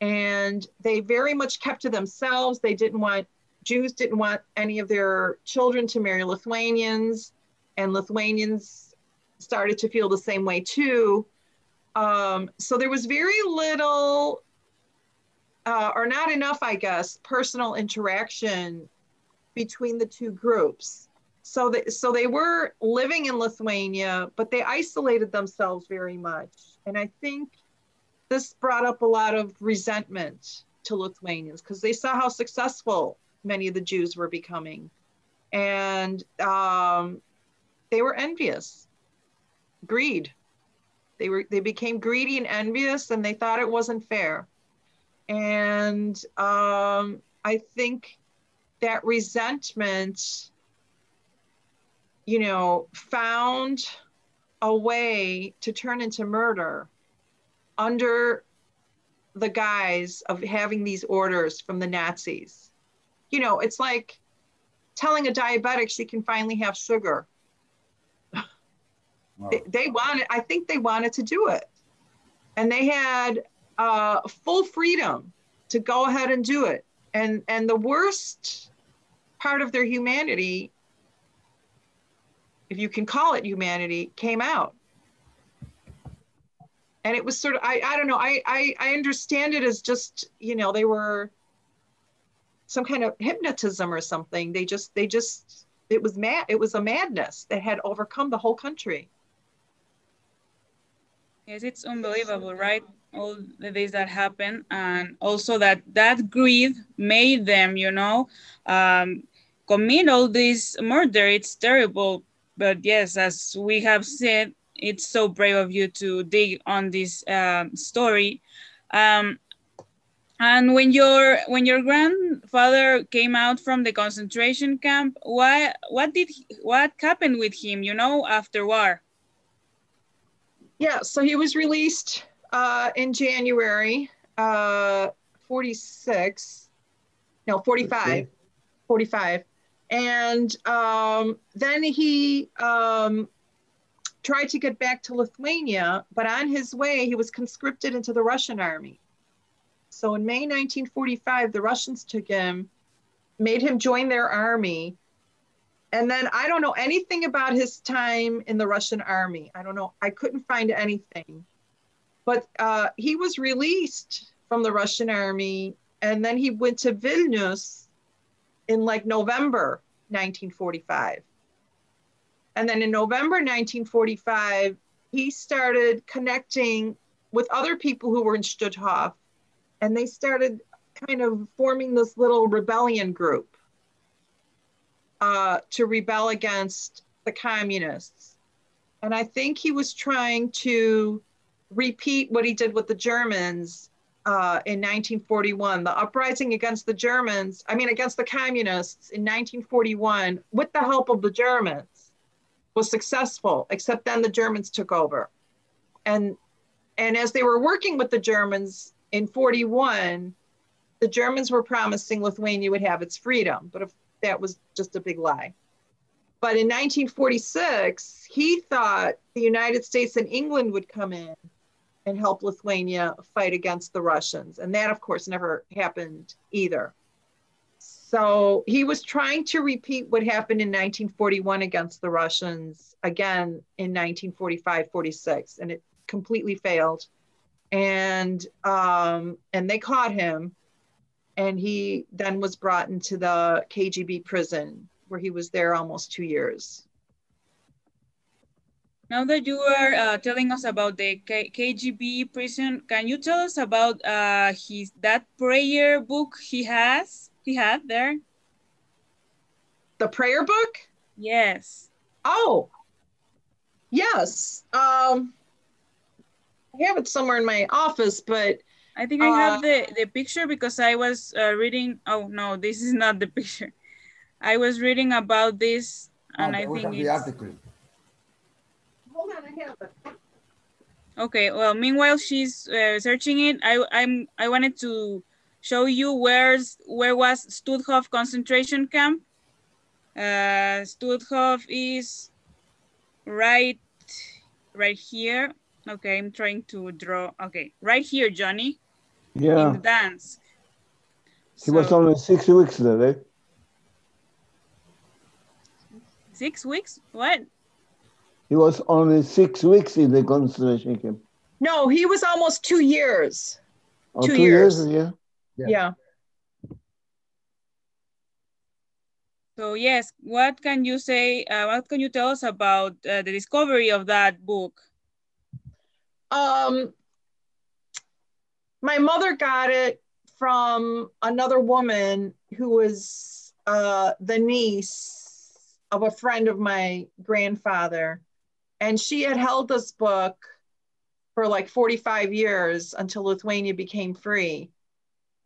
and they very much kept to themselves. They didn't want Jews didn't want any of their children to marry Lithuanians, and Lithuanians started to feel the same way too. Um, so there was very little uh, or not enough, I guess, personal interaction between the two groups. So, so they were living in Lithuania, but they isolated themselves very much. And I think this brought up a lot of resentment to Lithuanians because they saw how successful many of the Jews were becoming. And um, they were envious, greed. They were they became greedy and envious, and they thought it wasn't fair. And um, I think that resentment, you know, found a way to turn into murder under the guise of having these orders from the Nazis. You know, it's like telling a diabetic she can finally have sugar. Wow. They, they wanted, I think they wanted to do it. And they had uh, full freedom to go ahead and do it. And and the worst part of their humanity, if you can call it humanity, came out. And it was sort of I, I don't know, I, I I understand it as just, you know, they were some kind of hypnotism or something. They just they just it was mad it was a madness that had overcome the whole country. Yes, it's unbelievable, right? All the days that happened and also that that greed made them you know um, commit all this murder. It's terrible but yes as we have said it's so brave of you to dig on this um, story. Um, and when your when your grandfather came out from the concentration camp why what did what happened with him you know after war? Yeah so he was released uh, in January, uh, 46, no, 45, 45. And um, then he um, tried to get back to Lithuania, but on his way, he was conscripted into the Russian army. So in May 1945, the Russians took him, made him join their army. And then I don't know anything about his time in the Russian army. I don't know. I couldn't find anything. But uh, he was released from the Russian army, and then he went to Vilnius in like November 1945. And then in November 1945, he started connecting with other people who were in Stutthof, and they started kind of forming this little rebellion group uh, to rebel against the communists. And I think he was trying to repeat what he did with the Germans uh, in 1941. The uprising against the Germans, I mean, against the communists in 1941, with the help of the Germans, was successful, except then the Germans took over. And, and as they were working with the Germans in 41, the Germans were promising Lithuania would have its freedom, but if that was just a big lie. But in 1946, he thought the United States and England would come in and help Lithuania fight against the Russians. And that, of course, never happened either. So he was trying to repeat what happened in 1941 against the Russians again in 1945 46, and it completely failed. And um, and they caught him, and he then was brought into the KGB prison where he was there almost two years. Now that you are uh, telling us about the K KGB prison, can you tell us about uh, his that prayer book he has? He had there. The prayer book. Yes. Oh. Yes. Um. I have it somewhere in my office, but I think I have Uh, the, the picture because I was uh, reading. Oh, no, this is not the picture. I was reading about this and No, I think have the it's, article. hold on, I have it. Okay. Well, meanwhile, she's uh, searching it. I, I'm, I wanted to show you where's, where was Stutthof concentration camp. Uh, Stutthof is right, right here. Okay, I'm trying to draw. Okay, right here, Johnny, Yeah, in Gdansk. he was only six weeks there. Eh? Six weeks? What? He was only six weeks in the concentration camp. No, he was almost two years. Oh, Two two years. Yeah. Yeah. Yeah. So yes, what can you say? Uh, what can you tell us about uh, the discovery of that book? Um, my mother got it from another woman who was uh, the niece of a friend of my grandfather. And she had held this book for like 45 years until Lithuania became free.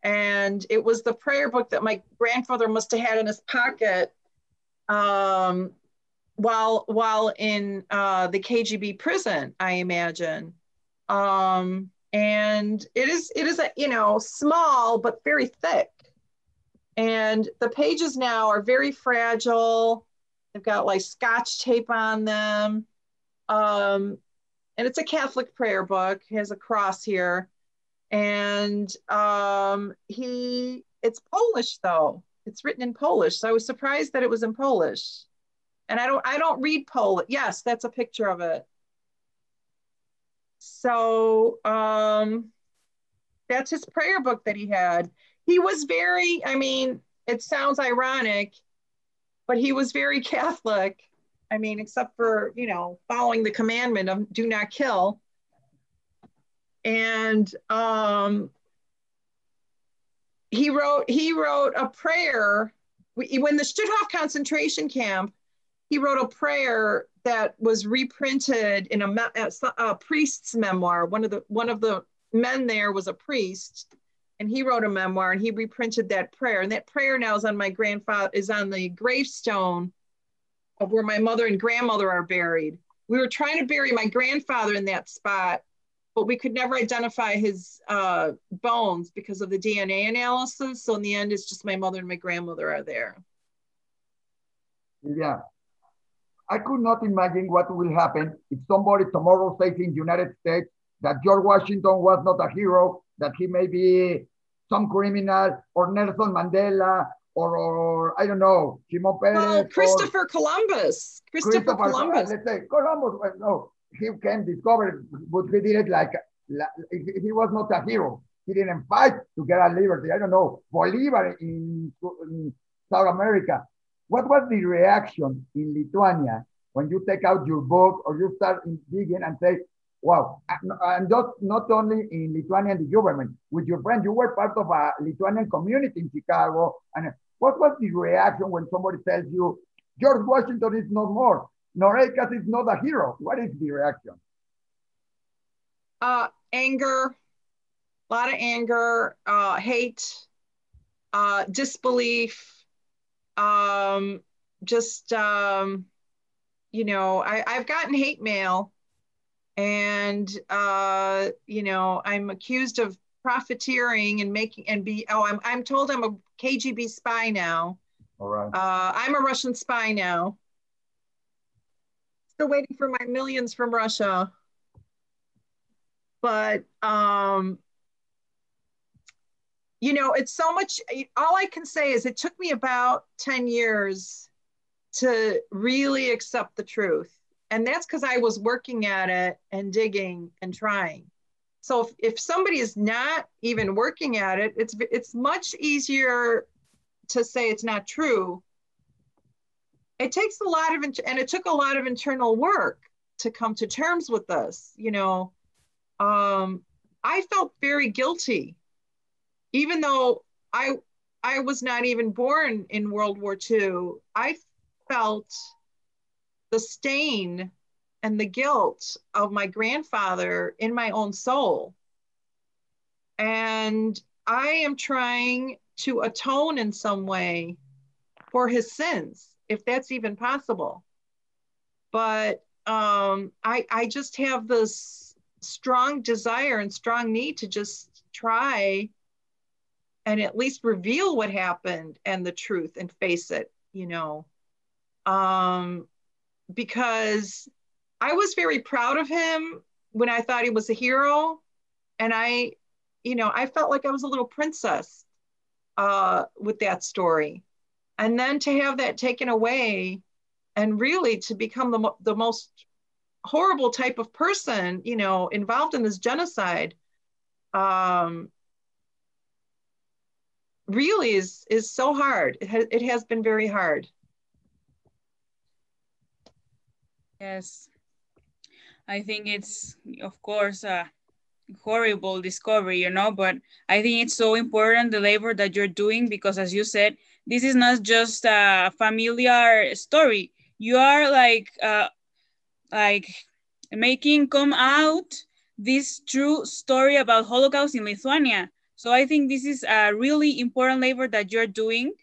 And it was the prayer book that my grandfather must have had in his pocket um, while while in uh, the KGB prison, I imagine. Um and it is it is a you know small but very thick. And the pages now are very fragile. They've got like scotch tape on them um and it's a catholic prayer book. He has a cross here. And um he it's polish though. It's written in polish. So i was surprised that it was in polish. And i don't i don't read polish yes that's a picture of it. So um, that's his prayer book that he had. He was very, I mean, it sounds ironic, but he was very Catholic. I mean, except for, you know, following the commandment of do not kill. And um, he wrote he wrote a prayer when the Stutthof concentration camp. He wrote a prayer that was reprinted in a, a, priest's memoir. One of the one of the men there was a priest, and he wrote a memoir, and he reprinted that prayer. And that prayer now is on my grandfather is on the gravestone of where my mother and grandmother are buried. We were trying to bury my grandfather in that spot, but we could never identify his uh, bones because of the DNA analysis. So in the end, it's just my mother and my grandmother are there. Yeah. I could not imagine what will happen if somebody tomorrow says in the United States that George Washington was not a hero, that he may be some criminal, or Nelson Mandela, or, or I don't know. Well, Christopher Columbus. Christopher, Columbus. Let's say Columbus. No, he can discover, but he did it like, like he was not a hero. He didn't fight to get a liberty. I don't know, Bolivar in, in South America. What was the reaction in Lithuania when you take out your book or you start digging and say, wow, and not, not only in Lithuania and the government, with your friend, you were part of a Lithuanian community in Chicago. And what was the reaction when somebody tells you, George Washington is not more, Noreikis is not a hero? What is the reaction? Uh, anger, a lot of anger, uh, hate, uh, disbelief, um, just, um, you know, I, I've gotten hate mail and, uh, you know, I'm accused of profiteering and making and be, oh, I'm, I'm told I'm a KGB spy now. All right. Uh, I'm a Russian spy now. Still waiting for my millions from Russia. But, um, you know, it's so much. All I can say is it took me about 10 years to really accept the truth. And that's because I was working at it and digging and trying. So if, if somebody is not even working at it, it's it's much easier to say it's not true. It takes a lot of and it took a lot of internal work to come to terms with this. You know, um, I felt very guilty, even though I I was not even born in World War II. I felt the stain and the guilt of my grandfather in my own soul. And I am trying to atone in some way for his sins, if that's even possible. But um, I, I just have this strong desire and strong need to just try and at least reveal what happened and the truth and face it, you know. Um, because I was very proud of him when I thought he was a hero. And I, you know, I felt like I was a little princess uh, with that story. And then to have that taken away and really to become the, the most horrible type of person, you know, involved in this genocide, um, really is is so hard. It has, it has been very hard. Yes, I think it's of course a horrible discovery, you know, but I think it's so important the labor that you're doing because, as you said, this is not just a familiar story. You are like uh, like making come out this true story about Holocaust in Lithuania so I think this is a really important labor that you're doing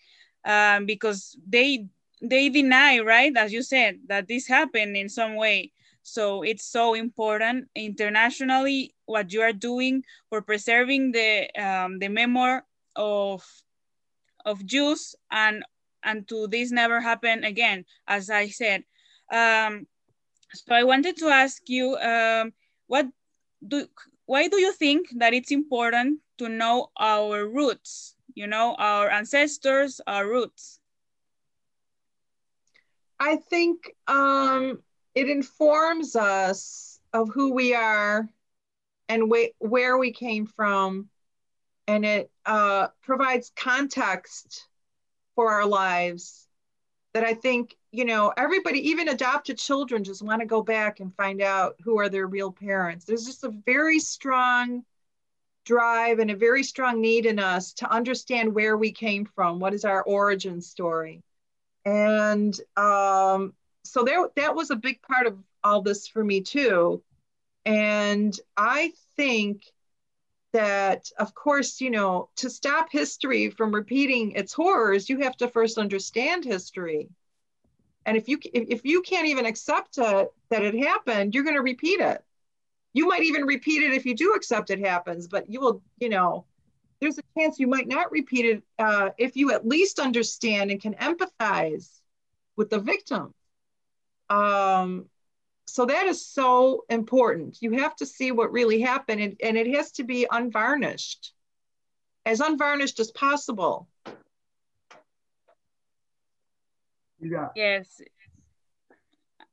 um, because they they deny, right, as you said, that this happened in some way. So it's so important internationally what you are doing for preserving the um, the memory of of Jews and and to this never happen again, as I said. Um, so I wanted to ask you, um, what do why do you think that it's important to know our roots, you know, our ancestors, our roots? I think um, it informs us of who we are and wh where we came from, and it uh, provides context for our lives that I think, you know, everybody, even adopted children, just want to go back and find out who are their real parents. There's just a very strong drive and a very strong need in us to understand where we came from. What is our origin story? And um, so there, that was a big part of all this for me too. And I think that, of course, you know, to stop history from repeating its horrors, you have to first understand history. And if you if you can't even accept it, that it happened, you're going to repeat it you might even repeat it if you do accept it happens, but you will, you know, there's a chance you might not repeat it uh, if you at least understand and can empathize with the victim. Um, so that is so important. You have to see what really happened, and, and it has to be unvarnished, as unvarnished as possible. Yeah. Yes,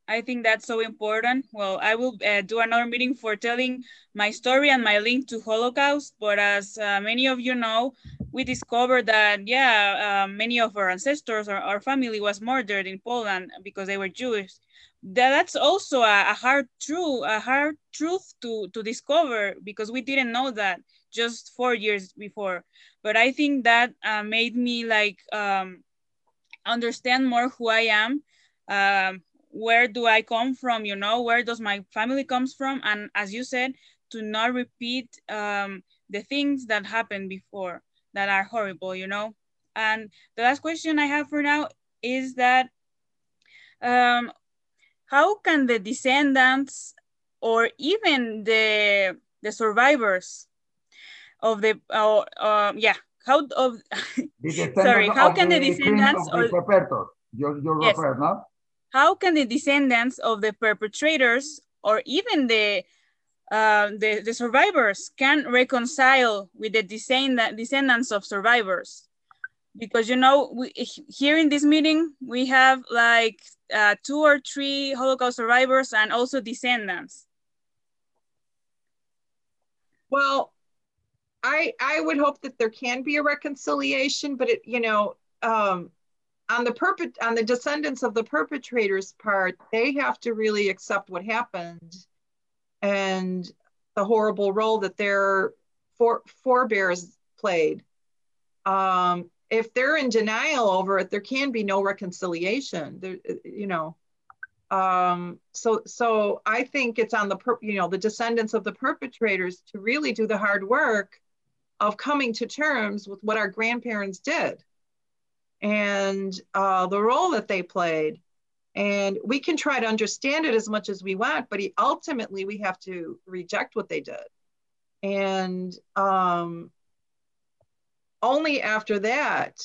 I think that's so important. Well, I will uh, do another meeting for telling my story and my link to Holocaust. But as uh, many of you know, we discovered that, yeah, uh, many of our ancestors or our family was murdered in Poland because they were Jewish. That, that's also a, a hard truth, a hard truth to, to discover because we didn't know that just four years before. But I think that uh, made me like um, understand more who I am. Um, where do I come from? You know, where does my family comes from? And as you said, to not repeat um, the things that happened before that are horrible, you know? And the last question I have for now is that um, how can the descendants or even the the survivors of the uh, uh, yeah how of sorry how can the, the descendants or the you, you yes. refer, no? How can the descendants of the perpetrators or even the uh, the, the survivors can reconcile with the descend descendants of survivors? Because you know we, here in this meeting we have like uh, two or three holocaust survivors and also descendants. Well i i would hope that there can be a reconciliation but it you know um on the perpet on the descendants of the perpetrators part they have to really accept what happened and the horrible role that their for, forebears played. Um, if they're in denial over it there can be no reconciliation there you know. Um, so, so I think it's on the, per, you know, the descendants of the perpetrators to really do the hard work of coming to terms with what our grandparents did and uh, the role that they played. And we can try to understand it as much as we want, but ultimately we have to reject what they did. And um, only after that,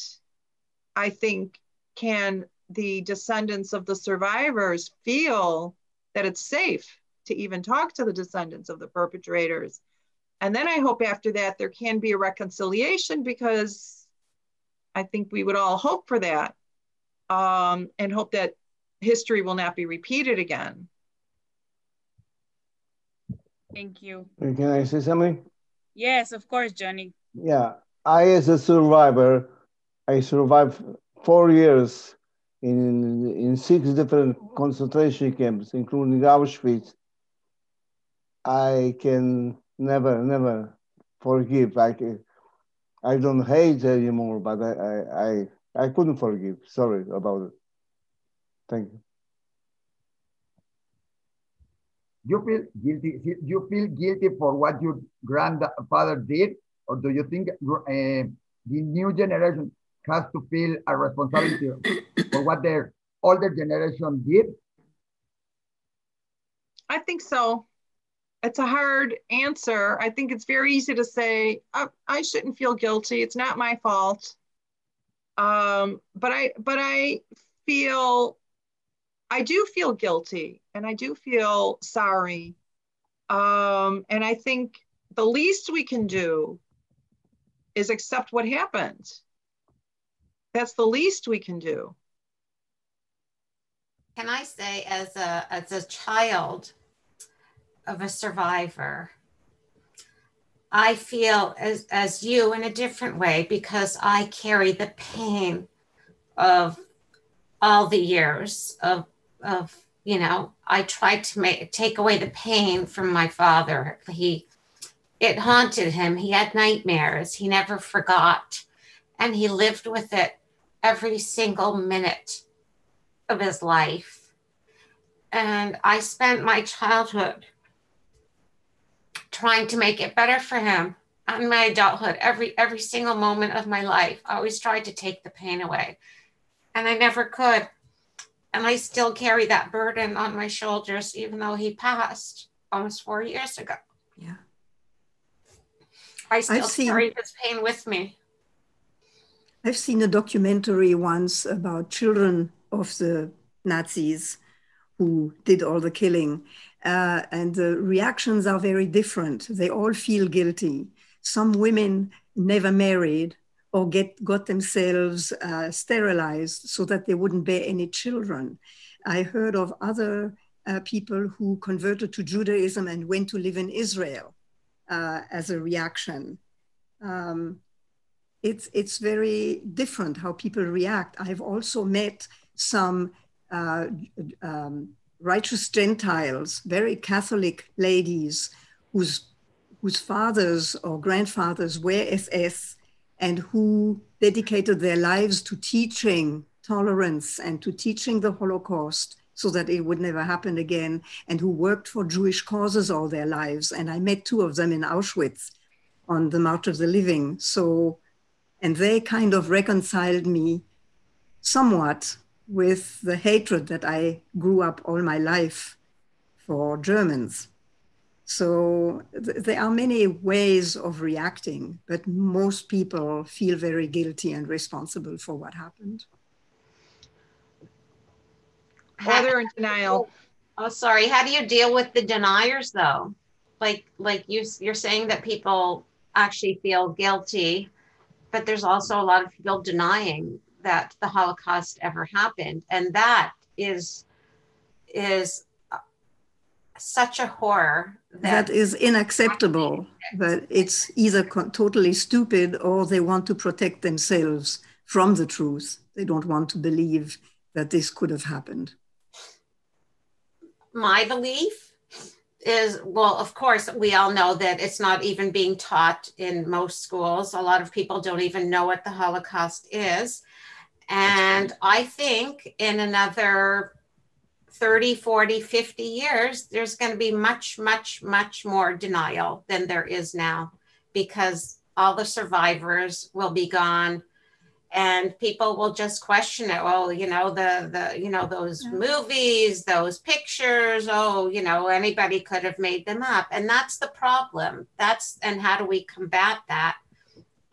I think, can the descendants of the survivors feel that it's safe to even talk to the descendants of the perpetrators. And then I hope after that there can be a reconciliation because I think we would all hope for that um, and hope that history will not be repeated again. Thank you. Can I say something? Yes, of course, Johnny. Yeah, I as a survivor, I survived four years in, in six different concentration camps, including Auschwitz. I can never, never forgive. I, can, I don't hate anymore, but I, I, I, I couldn't forgive. Sorry about it. Thank you. You feel guilty? You feel guilty for what your grandfather did, or do you think uh, the new generation has to feel a responsibility for what their older generation did? I think so. It's a hard answer. I think it's very easy to say, I, I shouldn't feel guilty. It's not my fault. Um, but I but I feel I do feel guilty and I do feel sorry. Um, and I think the least we can do is accept what happened that's the least we can do. Can I say, as a as a child of a survivor, I feel as as you in a different way because I carry the pain of all the years of of you know I tried to make take away the pain from my father. He it haunted him. He had nightmares. He never forgot, and he lived with it every single minute of his life. And I spent my childhood trying to make it better for him and my adulthood every every single moment of my life i always tried to take the pain away. And i never could. And i still carry that burden on my shoulders even though he passed almost four years ago. Yeah. I still carry this pain with me. I've seen a documentary once about children of the Nazis who did all the killing. Uh, and the reactions are very different. They all feel guilty. Some women never married or get, got themselves uh, sterilized so that they wouldn't bear any children. I heard of other uh, people who converted to Judaism and went to live in Israel uh, as a reaction. Um, it's it's very different how people react. I've also met some uh, um, righteous Gentiles, very Catholic ladies whose whose fathers or grandfathers were SS and who dedicated their lives to teaching tolerance and to teaching the Holocaust so that it would never happen again, and who worked for Jewish causes all their lives. And I met two of them in Auschwitz on the March of the Living. So and they kind of reconciled me somewhat with the hatred that I grew up all my life for Germans. So th- there are many ways of reacting, but most people feel very guilty and responsible for what happened. They're in denial. Oh, sorry. How do you deal with the deniers, though? Like, like you, you're saying that people actually feel guilty but there's also a lot of people denying that the Holocaust ever happened, and that is is such a horror that, that is unacceptable. But it's either totally stupid or they want to protect themselves from the truth. They don't want to believe that this could have happened. My belief is well of course we all know that it's not even being taught in most schools a lot of people don't even know what the holocaust is and i think in another 30, 40, 50 years, there's going to be much, much, much more denial than there is now because all the survivors will be gone and people will just question it. Well you know the the you know those movies those pictures oh you know anybody could have made them up. And that's the problem. That's and how do we combat that?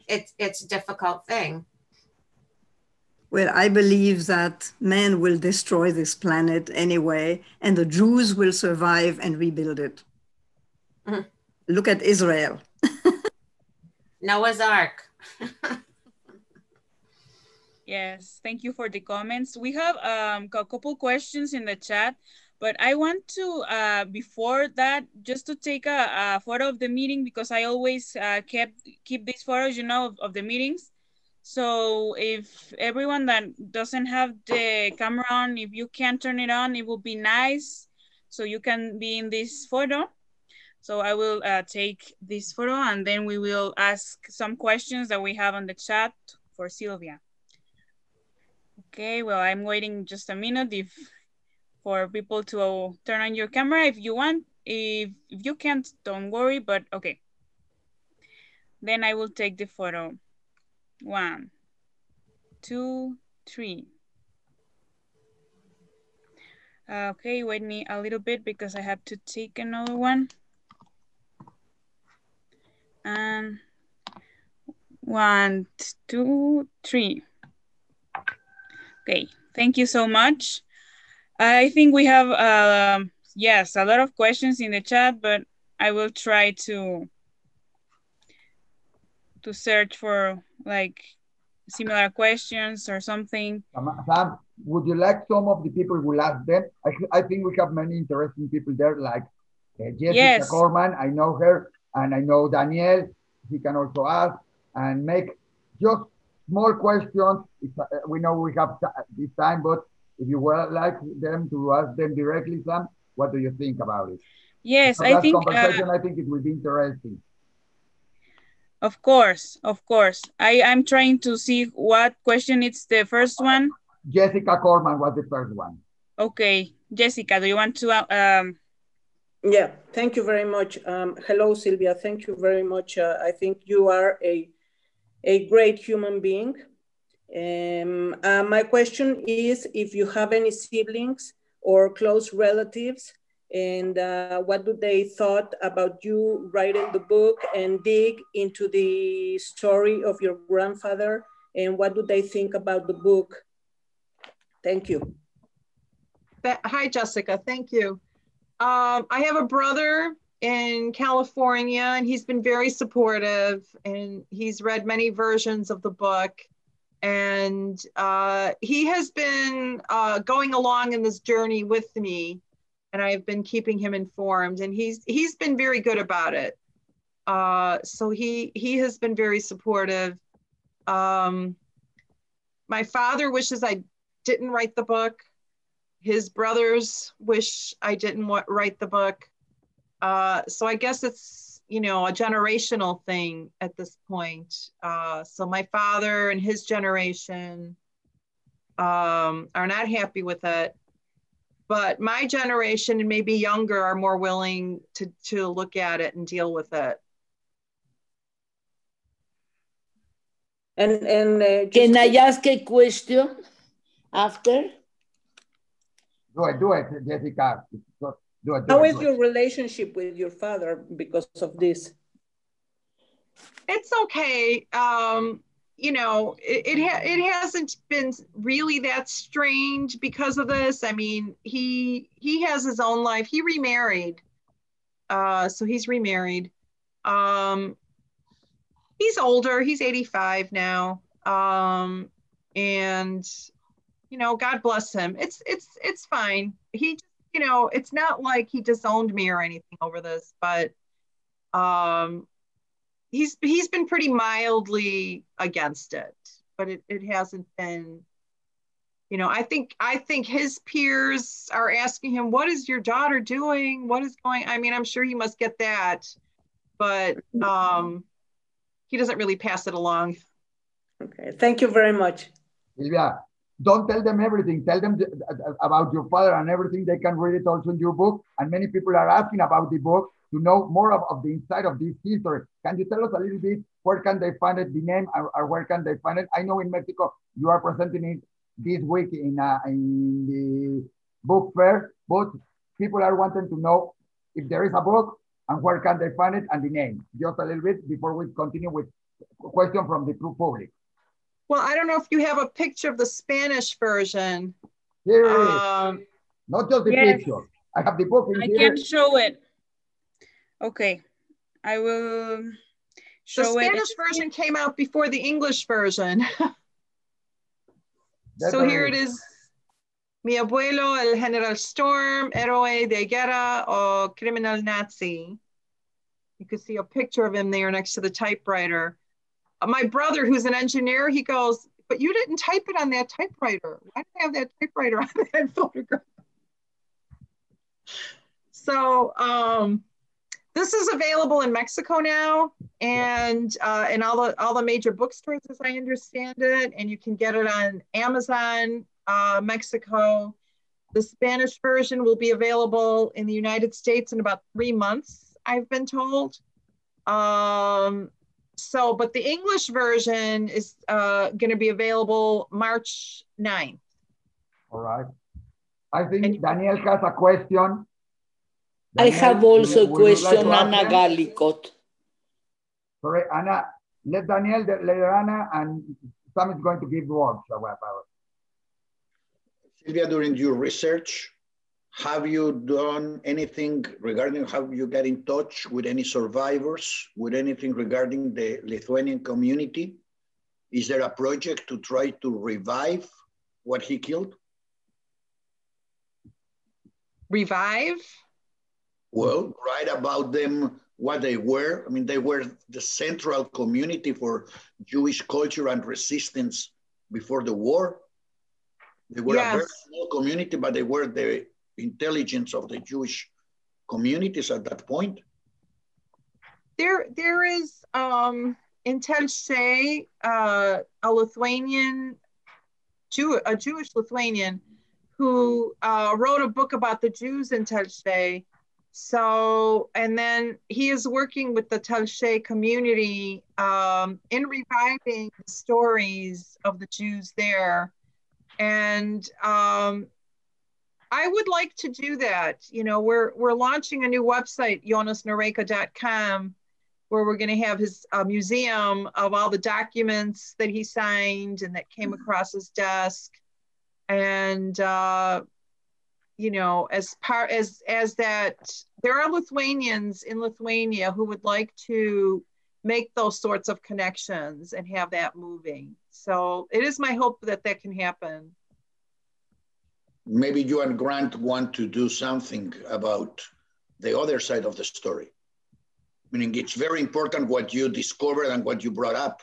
It's it's a difficult thing well, I believe that man will destroy this planet anyway, and the Jews will survive and rebuild it. Mm-hmm. Look at Israel. Noah's Ark. yes, thank you for the comments. We have um, a couple questions in the chat, but I want to, uh, before that, just to take a, a, photo of the meeting because I always uh, kept keep these photos, you know, of, of the meetings. So if everyone that doesn't have the camera on, if you can turn it on, it would be nice. So you can be in this photo. So I will uh, take this photo and then we will ask some questions that we have on the chat for Silvia. Okay, well, I'm waiting just a minute if for people to turn on your camera if you want. If, if you can't, don't worry, but okay. Then I will take the photo. One, two, three. Okay, wait me a little bit because I have to take another one. And one, two, three. Okay, thank you so much. I think we have, uh, yes, a lot of questions in the chat, but I will try to to search for like similar questions or something. Sam, would you like some of the people who ask them? I, I think we have many interesting people there, like uh, Jessica yes. Corman. I know her, and I know Daniel. He can also ask and make just small questions. Uh, we know we have this time, but if you would like them to ask them directly, Sam, what do you think about it? Yes, I think. Conversation, uh, I think it will be interesting. Of course, of course. I, I'm trying to see what question it's the first one. Jessica Corman was the first one. Okay, Jessica, do you want to? Uh, um... Yeah, thank you very much. Um, hello, Silvia. Thank you very much. Uh, I think you are a, a great human being. Um, uh, my question is if you have any siblings or close relatives and uh, what do they thought about you writing the book and dig into the story of your grandfather? And what do they think about the book? Thank you. Hi jessica. Thank you. Um, i have a brother in california and he's been very supportive and he's read many versions of the book. And uh, he has been uh, going along in this journey with me and I've been keeping him informed, and he's he's been very good about it. Uh, so he he has been very supportive. Um, my father wishes I didn't write the book. His brothers wish I didn't write the book. Uh, so I guess it's you know a generational thing at this point. Uh, so my father and his generation um, are not happy with it but my generation and maybe younger are more willing to to look at it and deal with it. And and uh, can i ask a question after? Do it do it jessica? Do it, do it, how is your relationship with your father because of this? It's okay um you know, it it, ha- it hasn't been really that strange because of this. I mean, he he has his own life. He remarried, uh, so he's remarried. Um, he's older. He's eighty five now, um, and you know, God bless him. It's it's it's fine. He, you know, it's not like he disowned me or anything over this, but um he's he's been pretty mildly against it, but it, it hasn't been you know i think i think his peers are asking him what is your daughter doing what is going i mean i'm sure he must get that but um he doesn't really pass it along okay thank you very much silvia don't tell them everything. Tell them th- th- about your father and everything. They can read it also in your book. And many people are asking about the book to know more of, of the inside of this history. Can you tell us a little bit where can they find it, the name, or, or where can they find it? I know in Mexico you are presenting it this week in uh, in the book fair, but people are wanting to know if there is a book and where can they find it and the name. Just a little bit before we continue with question from the public. Well, I don't know if you have a picture of the Spanish version. Here it is. Um, Not just the Yes. picture. I have the book in I here. can show it. Okay, I will the show it. Spanish version came out before the English version. So here it is. Mi abuelo, el General Storm, héroe de guerra o criminal Nazi. You can see a picture of him there next to the typewriter. Uh, my brother, who's an engineer, he goes, but you didn't type it on that typewriter. Why do I have that typewriter on that photograph? So um, this is available in Mexico now and uh, in all the all the major bookstores, as I understand it, and you can get it on Amazon uh, Mexico. The Spanish version will be available in the United States in about three months, I've been told. Um, so, but the English version is uh, going to be available March 9th. All right. I think Daniel has a question. I have also a would- would like question, to ask Anna them? Gallicot. Sorry, Anna. Let Daniel, let later Anna, and Sam is going to give words about. Silvia, during your research, have you done anything regarding how you get in touch with any survivors, with anything regarding the Lithuanian community? Is there a project to try to revive what he killed? Revive? Well, write about them, what they were. I mean, they were the central community for Jewish culture and resistance before the war. They were a very small community, but they were the intelligence of the Jewish communities at that point. There, there is um, in uh, a Lithuanian, Jew, a Jewish Lithuanian, who uh, wrote a book about the Jews in Telšiai. So, and then he is working with the Telšiai community um, in reviving the stories of the Jews there. And um, I would like to do that. You know, we're we're launching a new website, jonasnoreika.com, where we're going to have his uh, museum of all the documents that he signed and that came across his desk, and uh, you know, as part as as that, there are Lithuanians in Lithuania who would like to make those sorts of connections and have that moving. So it is my hope that that can happen. Maybe you and Grant want to do something about the other side of the story. Meaning it's very important what you discovered and what you brought up.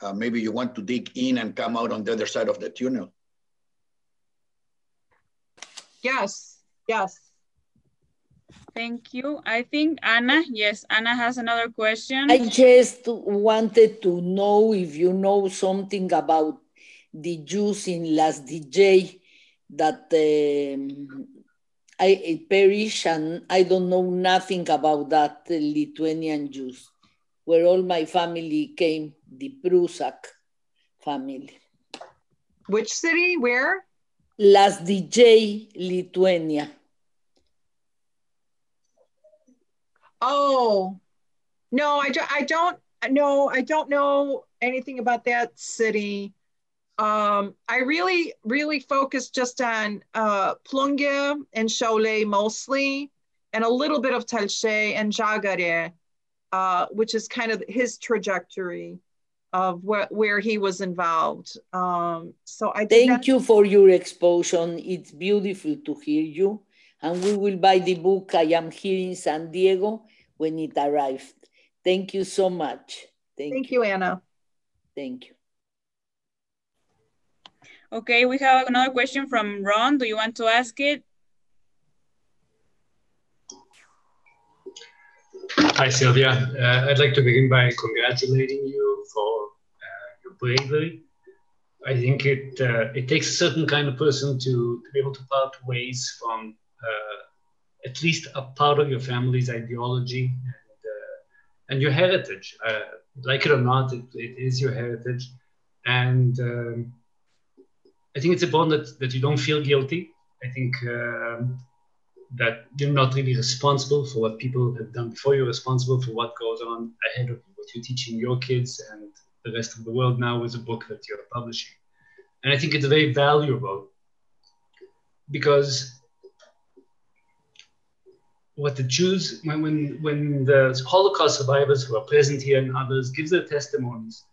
Uh, maybe you want to dig in and come out on the other side of the tunnel. Yes, yes. Thank you. I think Anna, yes, Anna has another question. I just wanted to know if you know something about the Jews in Lazdijai that um, I perish and I don't know nothing about that Lithuanian Jews, where all my family came, the Prusak family. Which city? Where? Lazdijai, Lithuania. Oh, no, I, do, I don't. No, I don't know anything about that city. Um, I really, really focus just on uh, and Cholet mostly, and a little bit of Telšiai and Žagarė, uh, which is kind of his trajectory of where, where he was involved. Um, so I Thank not- you for your exposure. It's beautiful to hear you. And we will buy the book I am here in San Diego when it arrived. Thank you so much. Thank, Thank you, Anna. Thank you. Okay, we have another question from Ron. Do you want to ask it? Hi, Silvia. Uh, I'd like to begin by congratulating you for uh, your bravery. I think it uh, it takes a certain kind of person to, to be able to part ways from uh, at least a part of your family's ideology and, uh, and your heritage. Uh, like it or not, it, it is your heritage. And um, I think it's important that, that you don't feel guilty. I think um, that you're not really responsible for what people have done before. You're responsible for what goes on ahead of you, what you're teaching your kids and the rest of the world now with a book that you're publishing. And I think it's very valuable because what the Jews, when, when, when the Holocaust survivors who are present here and others give their testimonies,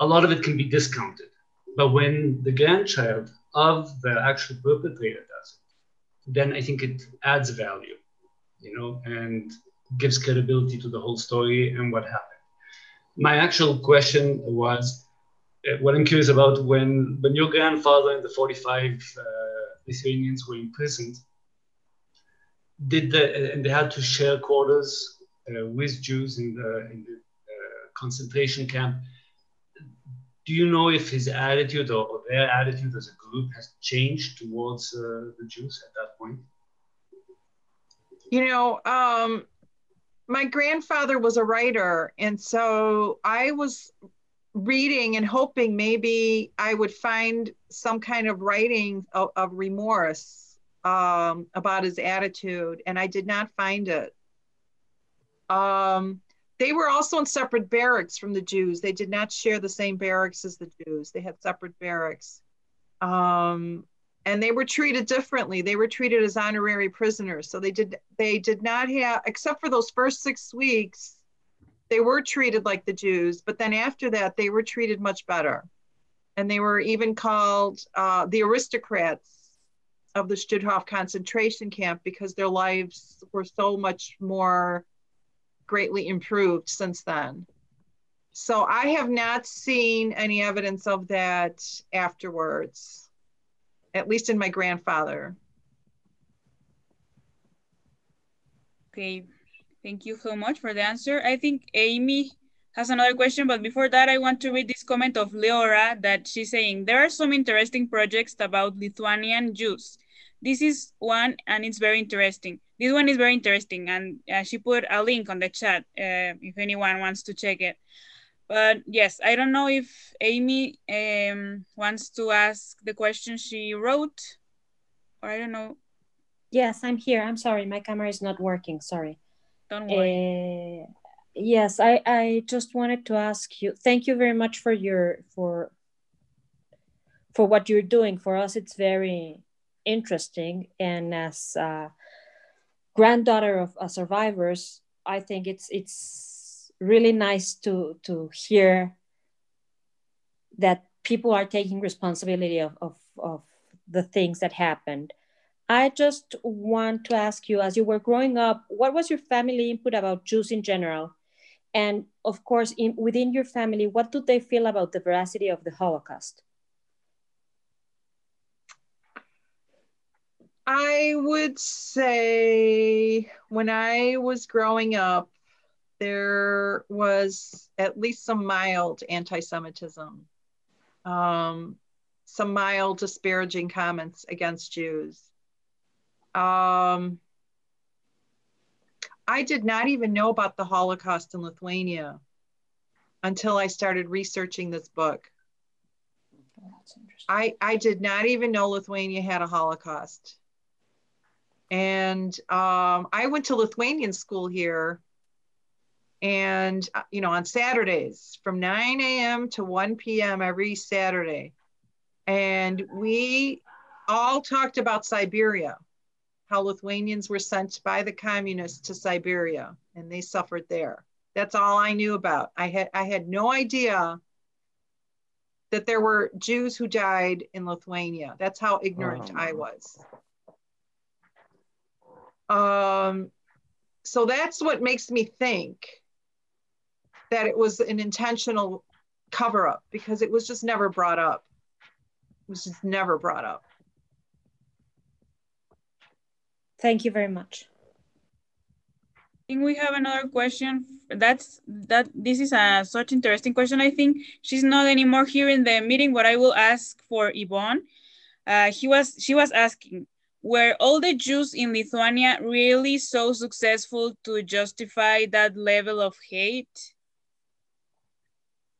a lot of it can be discounted. But when the grandchild of the actual perpetrator does it, then I think it adds value, you know, and gives credibility to the whole story and what happened. My actual question was, uh, what I'm curious about when when your grandfather and the 45 uh, Lithuanians were imprisoned, did the, and they had to share quarters uh, with Jews in the, in the uh, concentration camp. Do you know if his attitude or, or, their attitude as a group has changed towards uh, the Jews at that point? You know, um, my grandfather was a writer, and so I was reading and hoping maybe I would find some kind of writing of, of remorse um, about his attitude, and I did not find it. Um, they were also in separate barracks from the Jews. They did not share the same barracks as the Jews. They had separate barracks. Um, and they were treated differently. They were treated as honorary prisoners. So they did they did not have except for those first 6 weeks they were treated like the Jews, but then after that they were treated much better. And they were even called uh, the aristocrats of the Stutthof concentration camp because their lives were so much more greatly improved since then. So I have not seen any evidence of that afterwards, at least in my grandfather. Okay, thank you so much for the answer. I think Amy has another question, but before that, I want to read this comment of Leora that she's saying, there are some interesting projects about Lithuanian Jews. This is one and it's very interesting. This one is very interesting and uh, she put a link on the chat uh, if anyone wants to check it. But yes, I don't know if Amy um, wants to ask the question she wrote or I don't know. Yes, I'm here. I'm sorry. My camera is not working. Sorry. Don't worry. Uh, yes, I, I just wanted to ask you, thank you very much for your, for, for what you're doing. For us, it's very, interesting. And as a granddaughter of uh, survivors, I think it's it's really nice to to hear that people are taking responsibility of, of, of the things that happened. I just want to ask you, as you were growing up, what was your family input about Jews in general? And of course, in, within your family, what do they feel about the veracity of the Holocaust? I would say when I was growing up, there was at least some mild anti Semitism, um, some mild disparaging comments against Jews. Um, I did not even know about the Holocaust in Lithuania until I started researching this book. I, I did not even know Lithuania had a Holocaust. And um, I went to Lithuanian school here. And, uh, you know, on Saturdays from 9 a.m. to 1 p.m. every Saturday. And we all talked about Siberia, how Lithuanians were sent by the communists to Siberia and they suffered there. That's all I knew about. I had I had no idea that there were Jews who died in Lithuania. That's how ignorant oh. I was. Um, so that's what makes me think that it was an intentional cover up because it was just never brought up. It was just never brought up. Thank you very much. I think we have another question. That's that. This is a such interesting question. I think she's not anymore here in the meeting, but I will ask for Yvonne. Uh, he was she was asking, were all the Jews in Lithuania really so successful to justify that level of hate?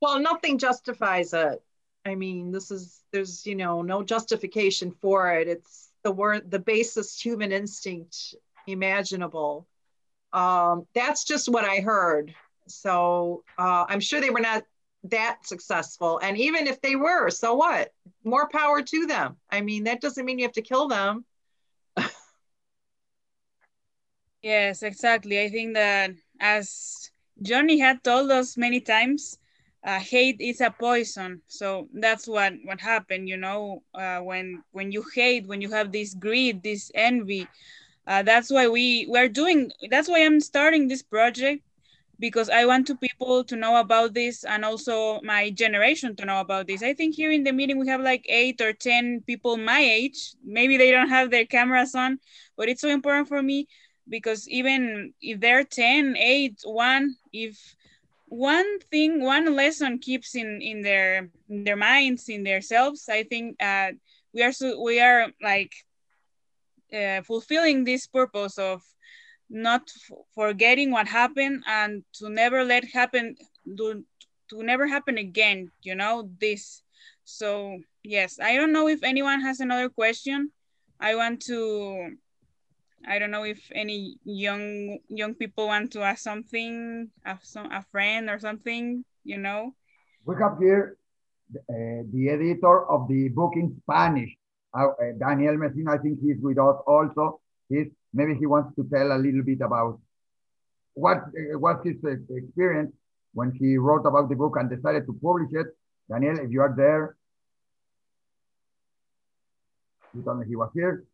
Well, nothing justifies it. I mean, this is there's you know no justification for it. It's the word the basest human instinct imaginable. Um, that's just what I heard. So uh, I'm sure they were not that successful. And even if they were, so what? More power to them. I mean, that doesn't mean you have to kill them. Yes, exactly. I think that as Johnny had told us many times, uh, hate is a poison. So that's what what happened. You know, uh, when when you hate, when you have this greed, this envy, uh, that's why we we're doing. That's why I'm starting this project because I want to people to know about this and also my generation to know about this. I think here in the meeting we have like eight or 10 people my age. Maybe they don't have their cameras on, but it's so important for me because even if they're 10, 8, 1, if one thing, one lesson keeps in, in their in their minds, in their selves, I think uh, we are so we are like uh, fulfilling this purpose of not forgetting what happened and to never let happen to, to never happen again you know this. So yes i don't know if anyone has another question. I want to i don't know if any young young people want to ask something a, some, a friend or something you know we have here uh, the editor of the book in spanish uh, uh daniel mesino i think he's with us also he's maybe he wants to tell a little bit about what uh, was his uh, experience when he wrote about the book and decided to publish it. Daniel, if you are there, you told me he was here.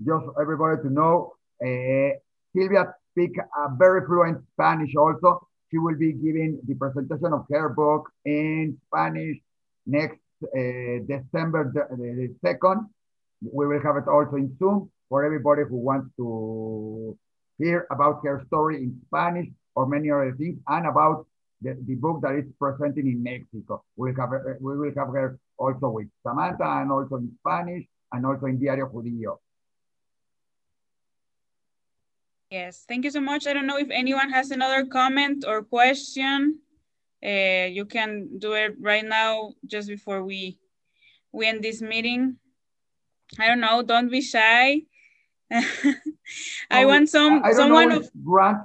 Just everybody to know, uh, Silvia speaks a very fluent Spanish also. She will be giving the presentation of her book in Spanish next uh, December the, the 2nd. We will have it also in Zoom for everybody who wants to hear about her story in Spanish or many other things and about the, the book that is presented in Mexico. We'll have, we will have her also with Samantha and also in Spanish and also in Diario Judío. Yes, thank you so much. I don't know if anyone has another comment or question. Uh, you can do it right now just before we, we end this meeting. I don't know, don't be shy. I want some I someone of Grant.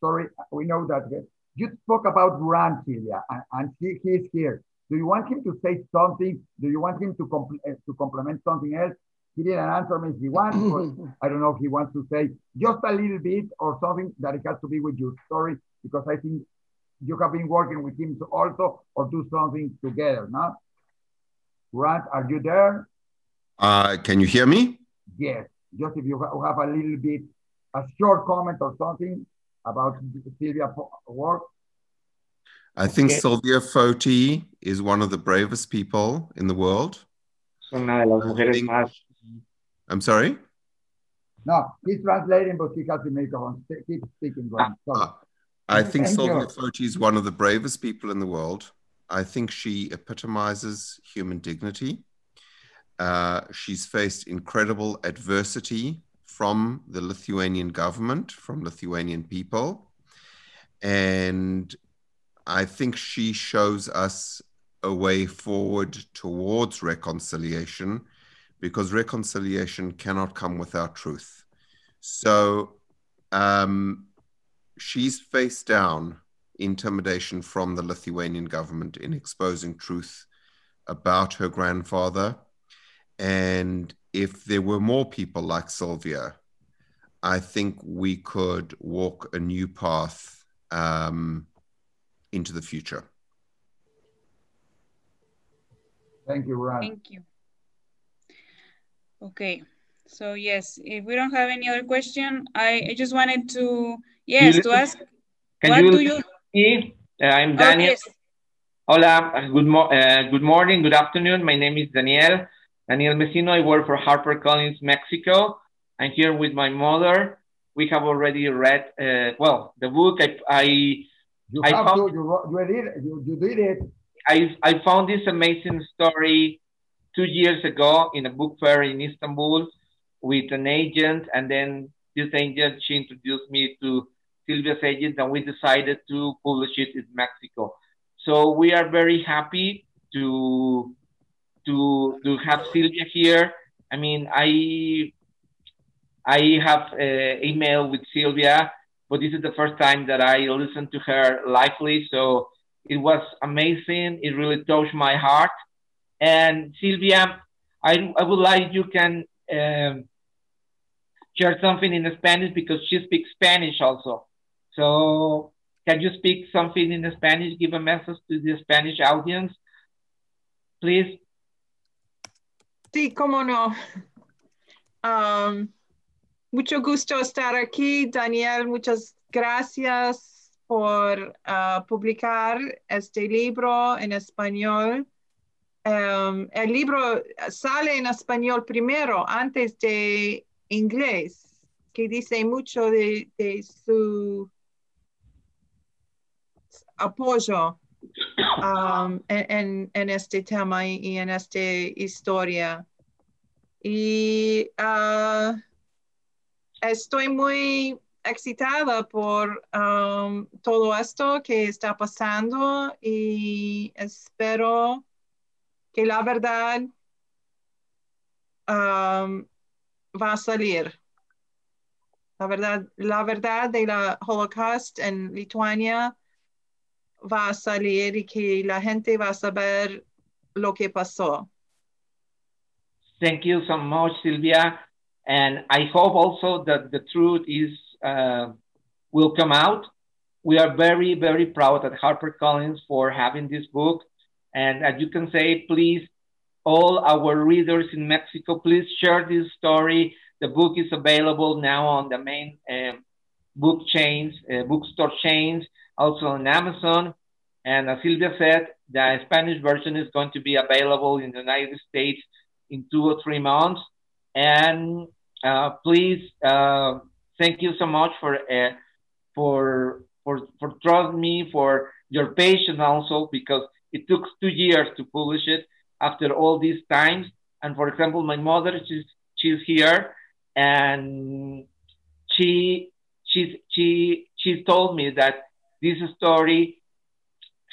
Sorry, we know that you spoke about Grant, Celia, and, and he, he's here. Do you want him to say something? Do you want him to compl uh, to complement something else? He didn't answer me if he wants. I don't know if he wants to say just a little bit or something that it has to be with your story because I think you have been working with him to also or do something together, no? Grant, are you there? Uh, can you hear me? Yes just if you have a little bit, a short comment or something about Silvia work. I think okay. Silvia Foti is one of the bravest people in the world. Think, I'm sorry? No, he's translating, but he has the microphone. Keep speaking, Grant. Uh, I think Silvia. Foti is one of the bravest people in the world. I think she epitomizes human dignity. Uh, she's faced incredible adversity from the Lithuanian government, from Lithuanian people. And I think she shows us a way forward towards reconciliation because reconciliation cannot come without truth. So um, she's faced down intimidation from the Lithuanian government in exposing truth about her grandfather and if there were more people like Silvia, I think we could walk a new path um, into the future. Thank you, Ron. Thank you. Okay, so yes, if we don't have any other question, I, I just wanted to, yes, you, to ask, what you do you? See? Uh, I'm Daniel. Oh, yes. Hola, good, mo uh, good morning, good afternoon. My name is Daniel. Daniel Mesino. I work for HarperCollins Mexico. I'm here with my mother. we have already read, uh, well, the book I, I, you I have found, to, you, you did it, you, you did it. I, I found this amazing story two years ago in a book fair in Istanbul with an agent. And then this agent, she introduced me to Silvia's agent and we decided to publish it in Mexico. So we are very happy to, to, to have Silvia here. I mean, I I have uh, email with Silvia, but this is the first time that I listened to her lively. So it was amazing. It really touched my heart. And Silvia, I, I would like you can um, share something in Spanish because she speaks Spanish also. So can you speak something in Spanish? Give a message to the Spanish audience, please. Sí, cómo no. Um, mucho gusto estar aquí, Daniel. Muchas gracias por uh, publicar este libro en español. Um, el libro sale en español primero, antes de inglés, que dice mucho de, su apoyo um, en, este tema y, en esta historia. Y uh, estoy muy excitada por um, todo esto que está pasando y espero que la verdad um, va a salir. La verdad, la verdad de la Holocaust en Lituania va a salir y que la gente va a saber lo que pasó. Thank you so much, Silvia. And I hope also that the truth is uh, will come out. We are very, very proud at HarperCollins for having this book. And as you can say, please, all our readers in Mexico, please share this story. The book is available now on the main uh, book chains, uh, bookstore chains, also on Amazon. And as Silvia said, the Spanish version is going to be available in the United States in two or three months. And uh, please, uh, thank you so much for uh, for for for trust me for your patience also because it took two years to publish it after all these times. And for example, my mother, she's she's here, and she she's she she told me that this story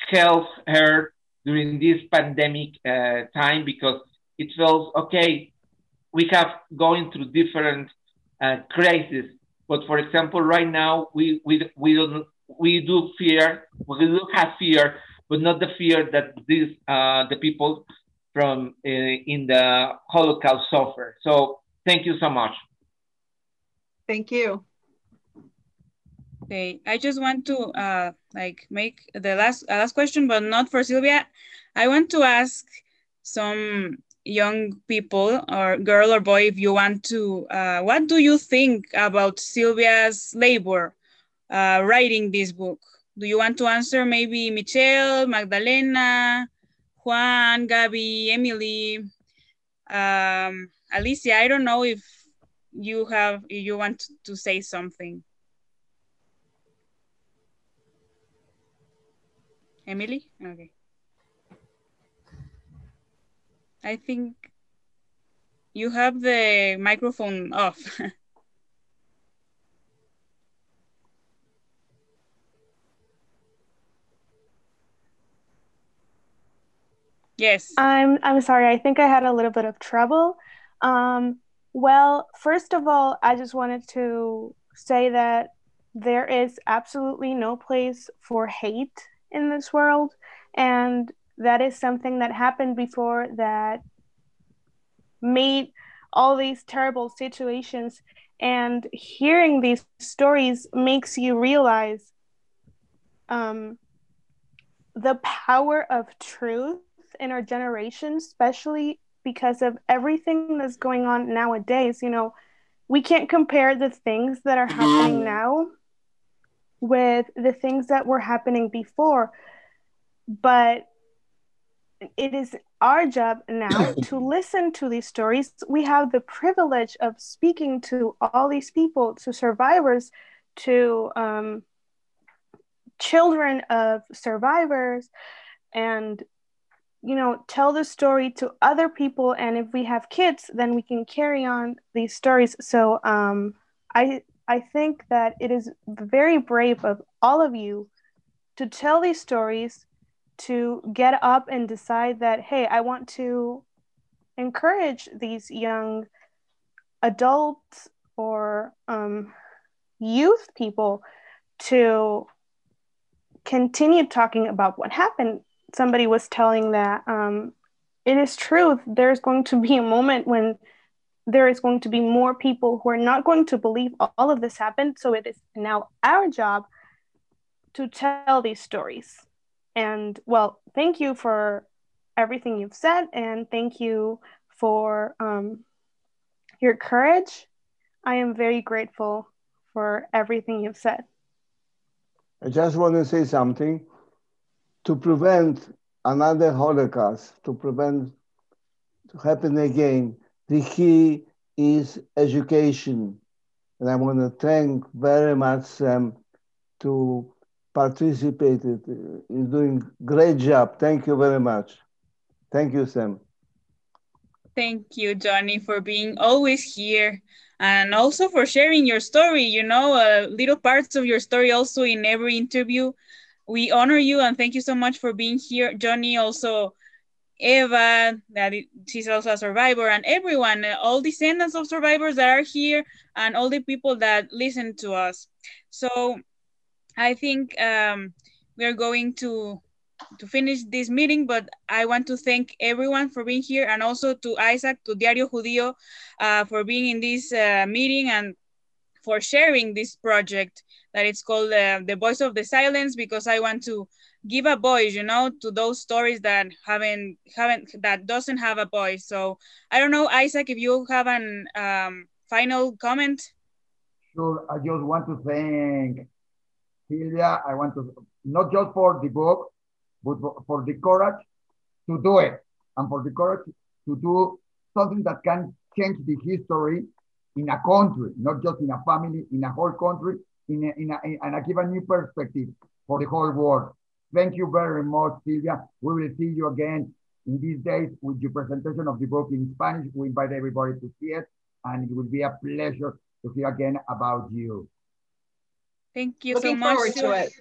helped her during this pandemic uh, time because it felt okay. We have going through different uh, crises, but for example, right now we we we don't we do fear we do have fear, but not the fear that these uh, the people from uh, in the Holocaust suffer. So thank you so much. Thank you. Okay, I just want to uh, like make the last uh, last question, but not for Silvia. I want to ask some young people or girl or boy, if you want to, uh, what do you think about Silvia's labor uh, writing this book? Do you want to answer maybe Michelle, Magdalena, Juan, Gabby, Emily, um, Alicia? I don't know if you have, if you want to say something. Emily? Okay. I think you have the microphone off. yes. I'm I'm sorry. I think I had a little bit of trouble. Um, well, first of all, I just wanted to say that there is absolutely no place for hate in this world and that is something that happened before that made all these terrible situations and hearing these stories makes you realize um, the power of truth in our generation especially because of everything that's going on nowadays you know we can't compare the things that are happening now with the things that were happening before but it is our job now to listen to these stories. We have the privilege of speaking to all these people, to survivors, to um, children of survivors, and you know, tell the story to other people. And if we have kids, then we can carry on these stories. So um, I I think that it is very brave of all of you to tell these stories to get up and decide that, hey, I want to encourage these young adults or um, youth people to continue talking about what happened. Somebody was telling that um, it is true, there's going to be a moment when there is going to be more people who are not going to believe all of this happened. So it is now our job to tell these stories. And well, thank you for everything you've said, and thank you for um, your courage. I am very grateful for everything you've said. I just want to say something to prevent another Holocaust, to prevent to happen again. The key is education, and I want to thank very much Sam to participated in doing great job. Thank you very much. Thank you, Sam. Thank you, Johnny, for being always here and also for sharing your story. You know, uh, little parts of your story also in every interview. We honor you and thank you so much for being here. Johnny, also Eva, that she's also a survivor, and everyone, all descendants of survivors that are here, and all the people that listen to us. So I think um, we are going to to finish this meeting, but I want to thank everyone for being here and also to Isaac, to Diario Judío, uh, for being in this uh, meeting and for sharing this project that it's called uh, The Voice of the Silence, because I want to give a voice, you know, to those stories that haven't, haven't that doesn't have a voice. So I don't know, Isaac, if you have an um, final comment. Sure, I just want to thank Silvia, I want to, not just for the book, but for the courage to do it and for the courage to do something that can change the history in a country, not just in a family, in a whole country, in a, in a, and I give a new perspective for the whole world. Thank you very much, Silvia. We will see you again in these days with your presentation of the book in Spanish. We invite everybody to see it, and it will be a pleasure to hear again about you. Thank you Looking so much. forward to it.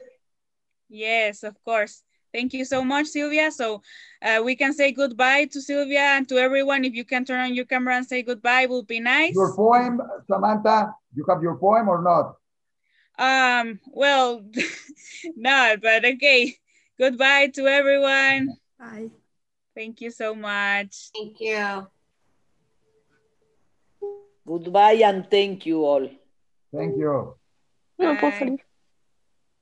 Yes, of course. Thank you so much, Silvia. So uh, we can say goodbye to Silvia and to everyone. If you can turn on your camera and say goodbye, will be nice. Your poem, Samantha, you have your poem or not? Um, well, not, but okay. Goodbye to everyone. Bye. Thank you so much. Thank you. Goodbye and thank you all. Thank you. No puedo salir.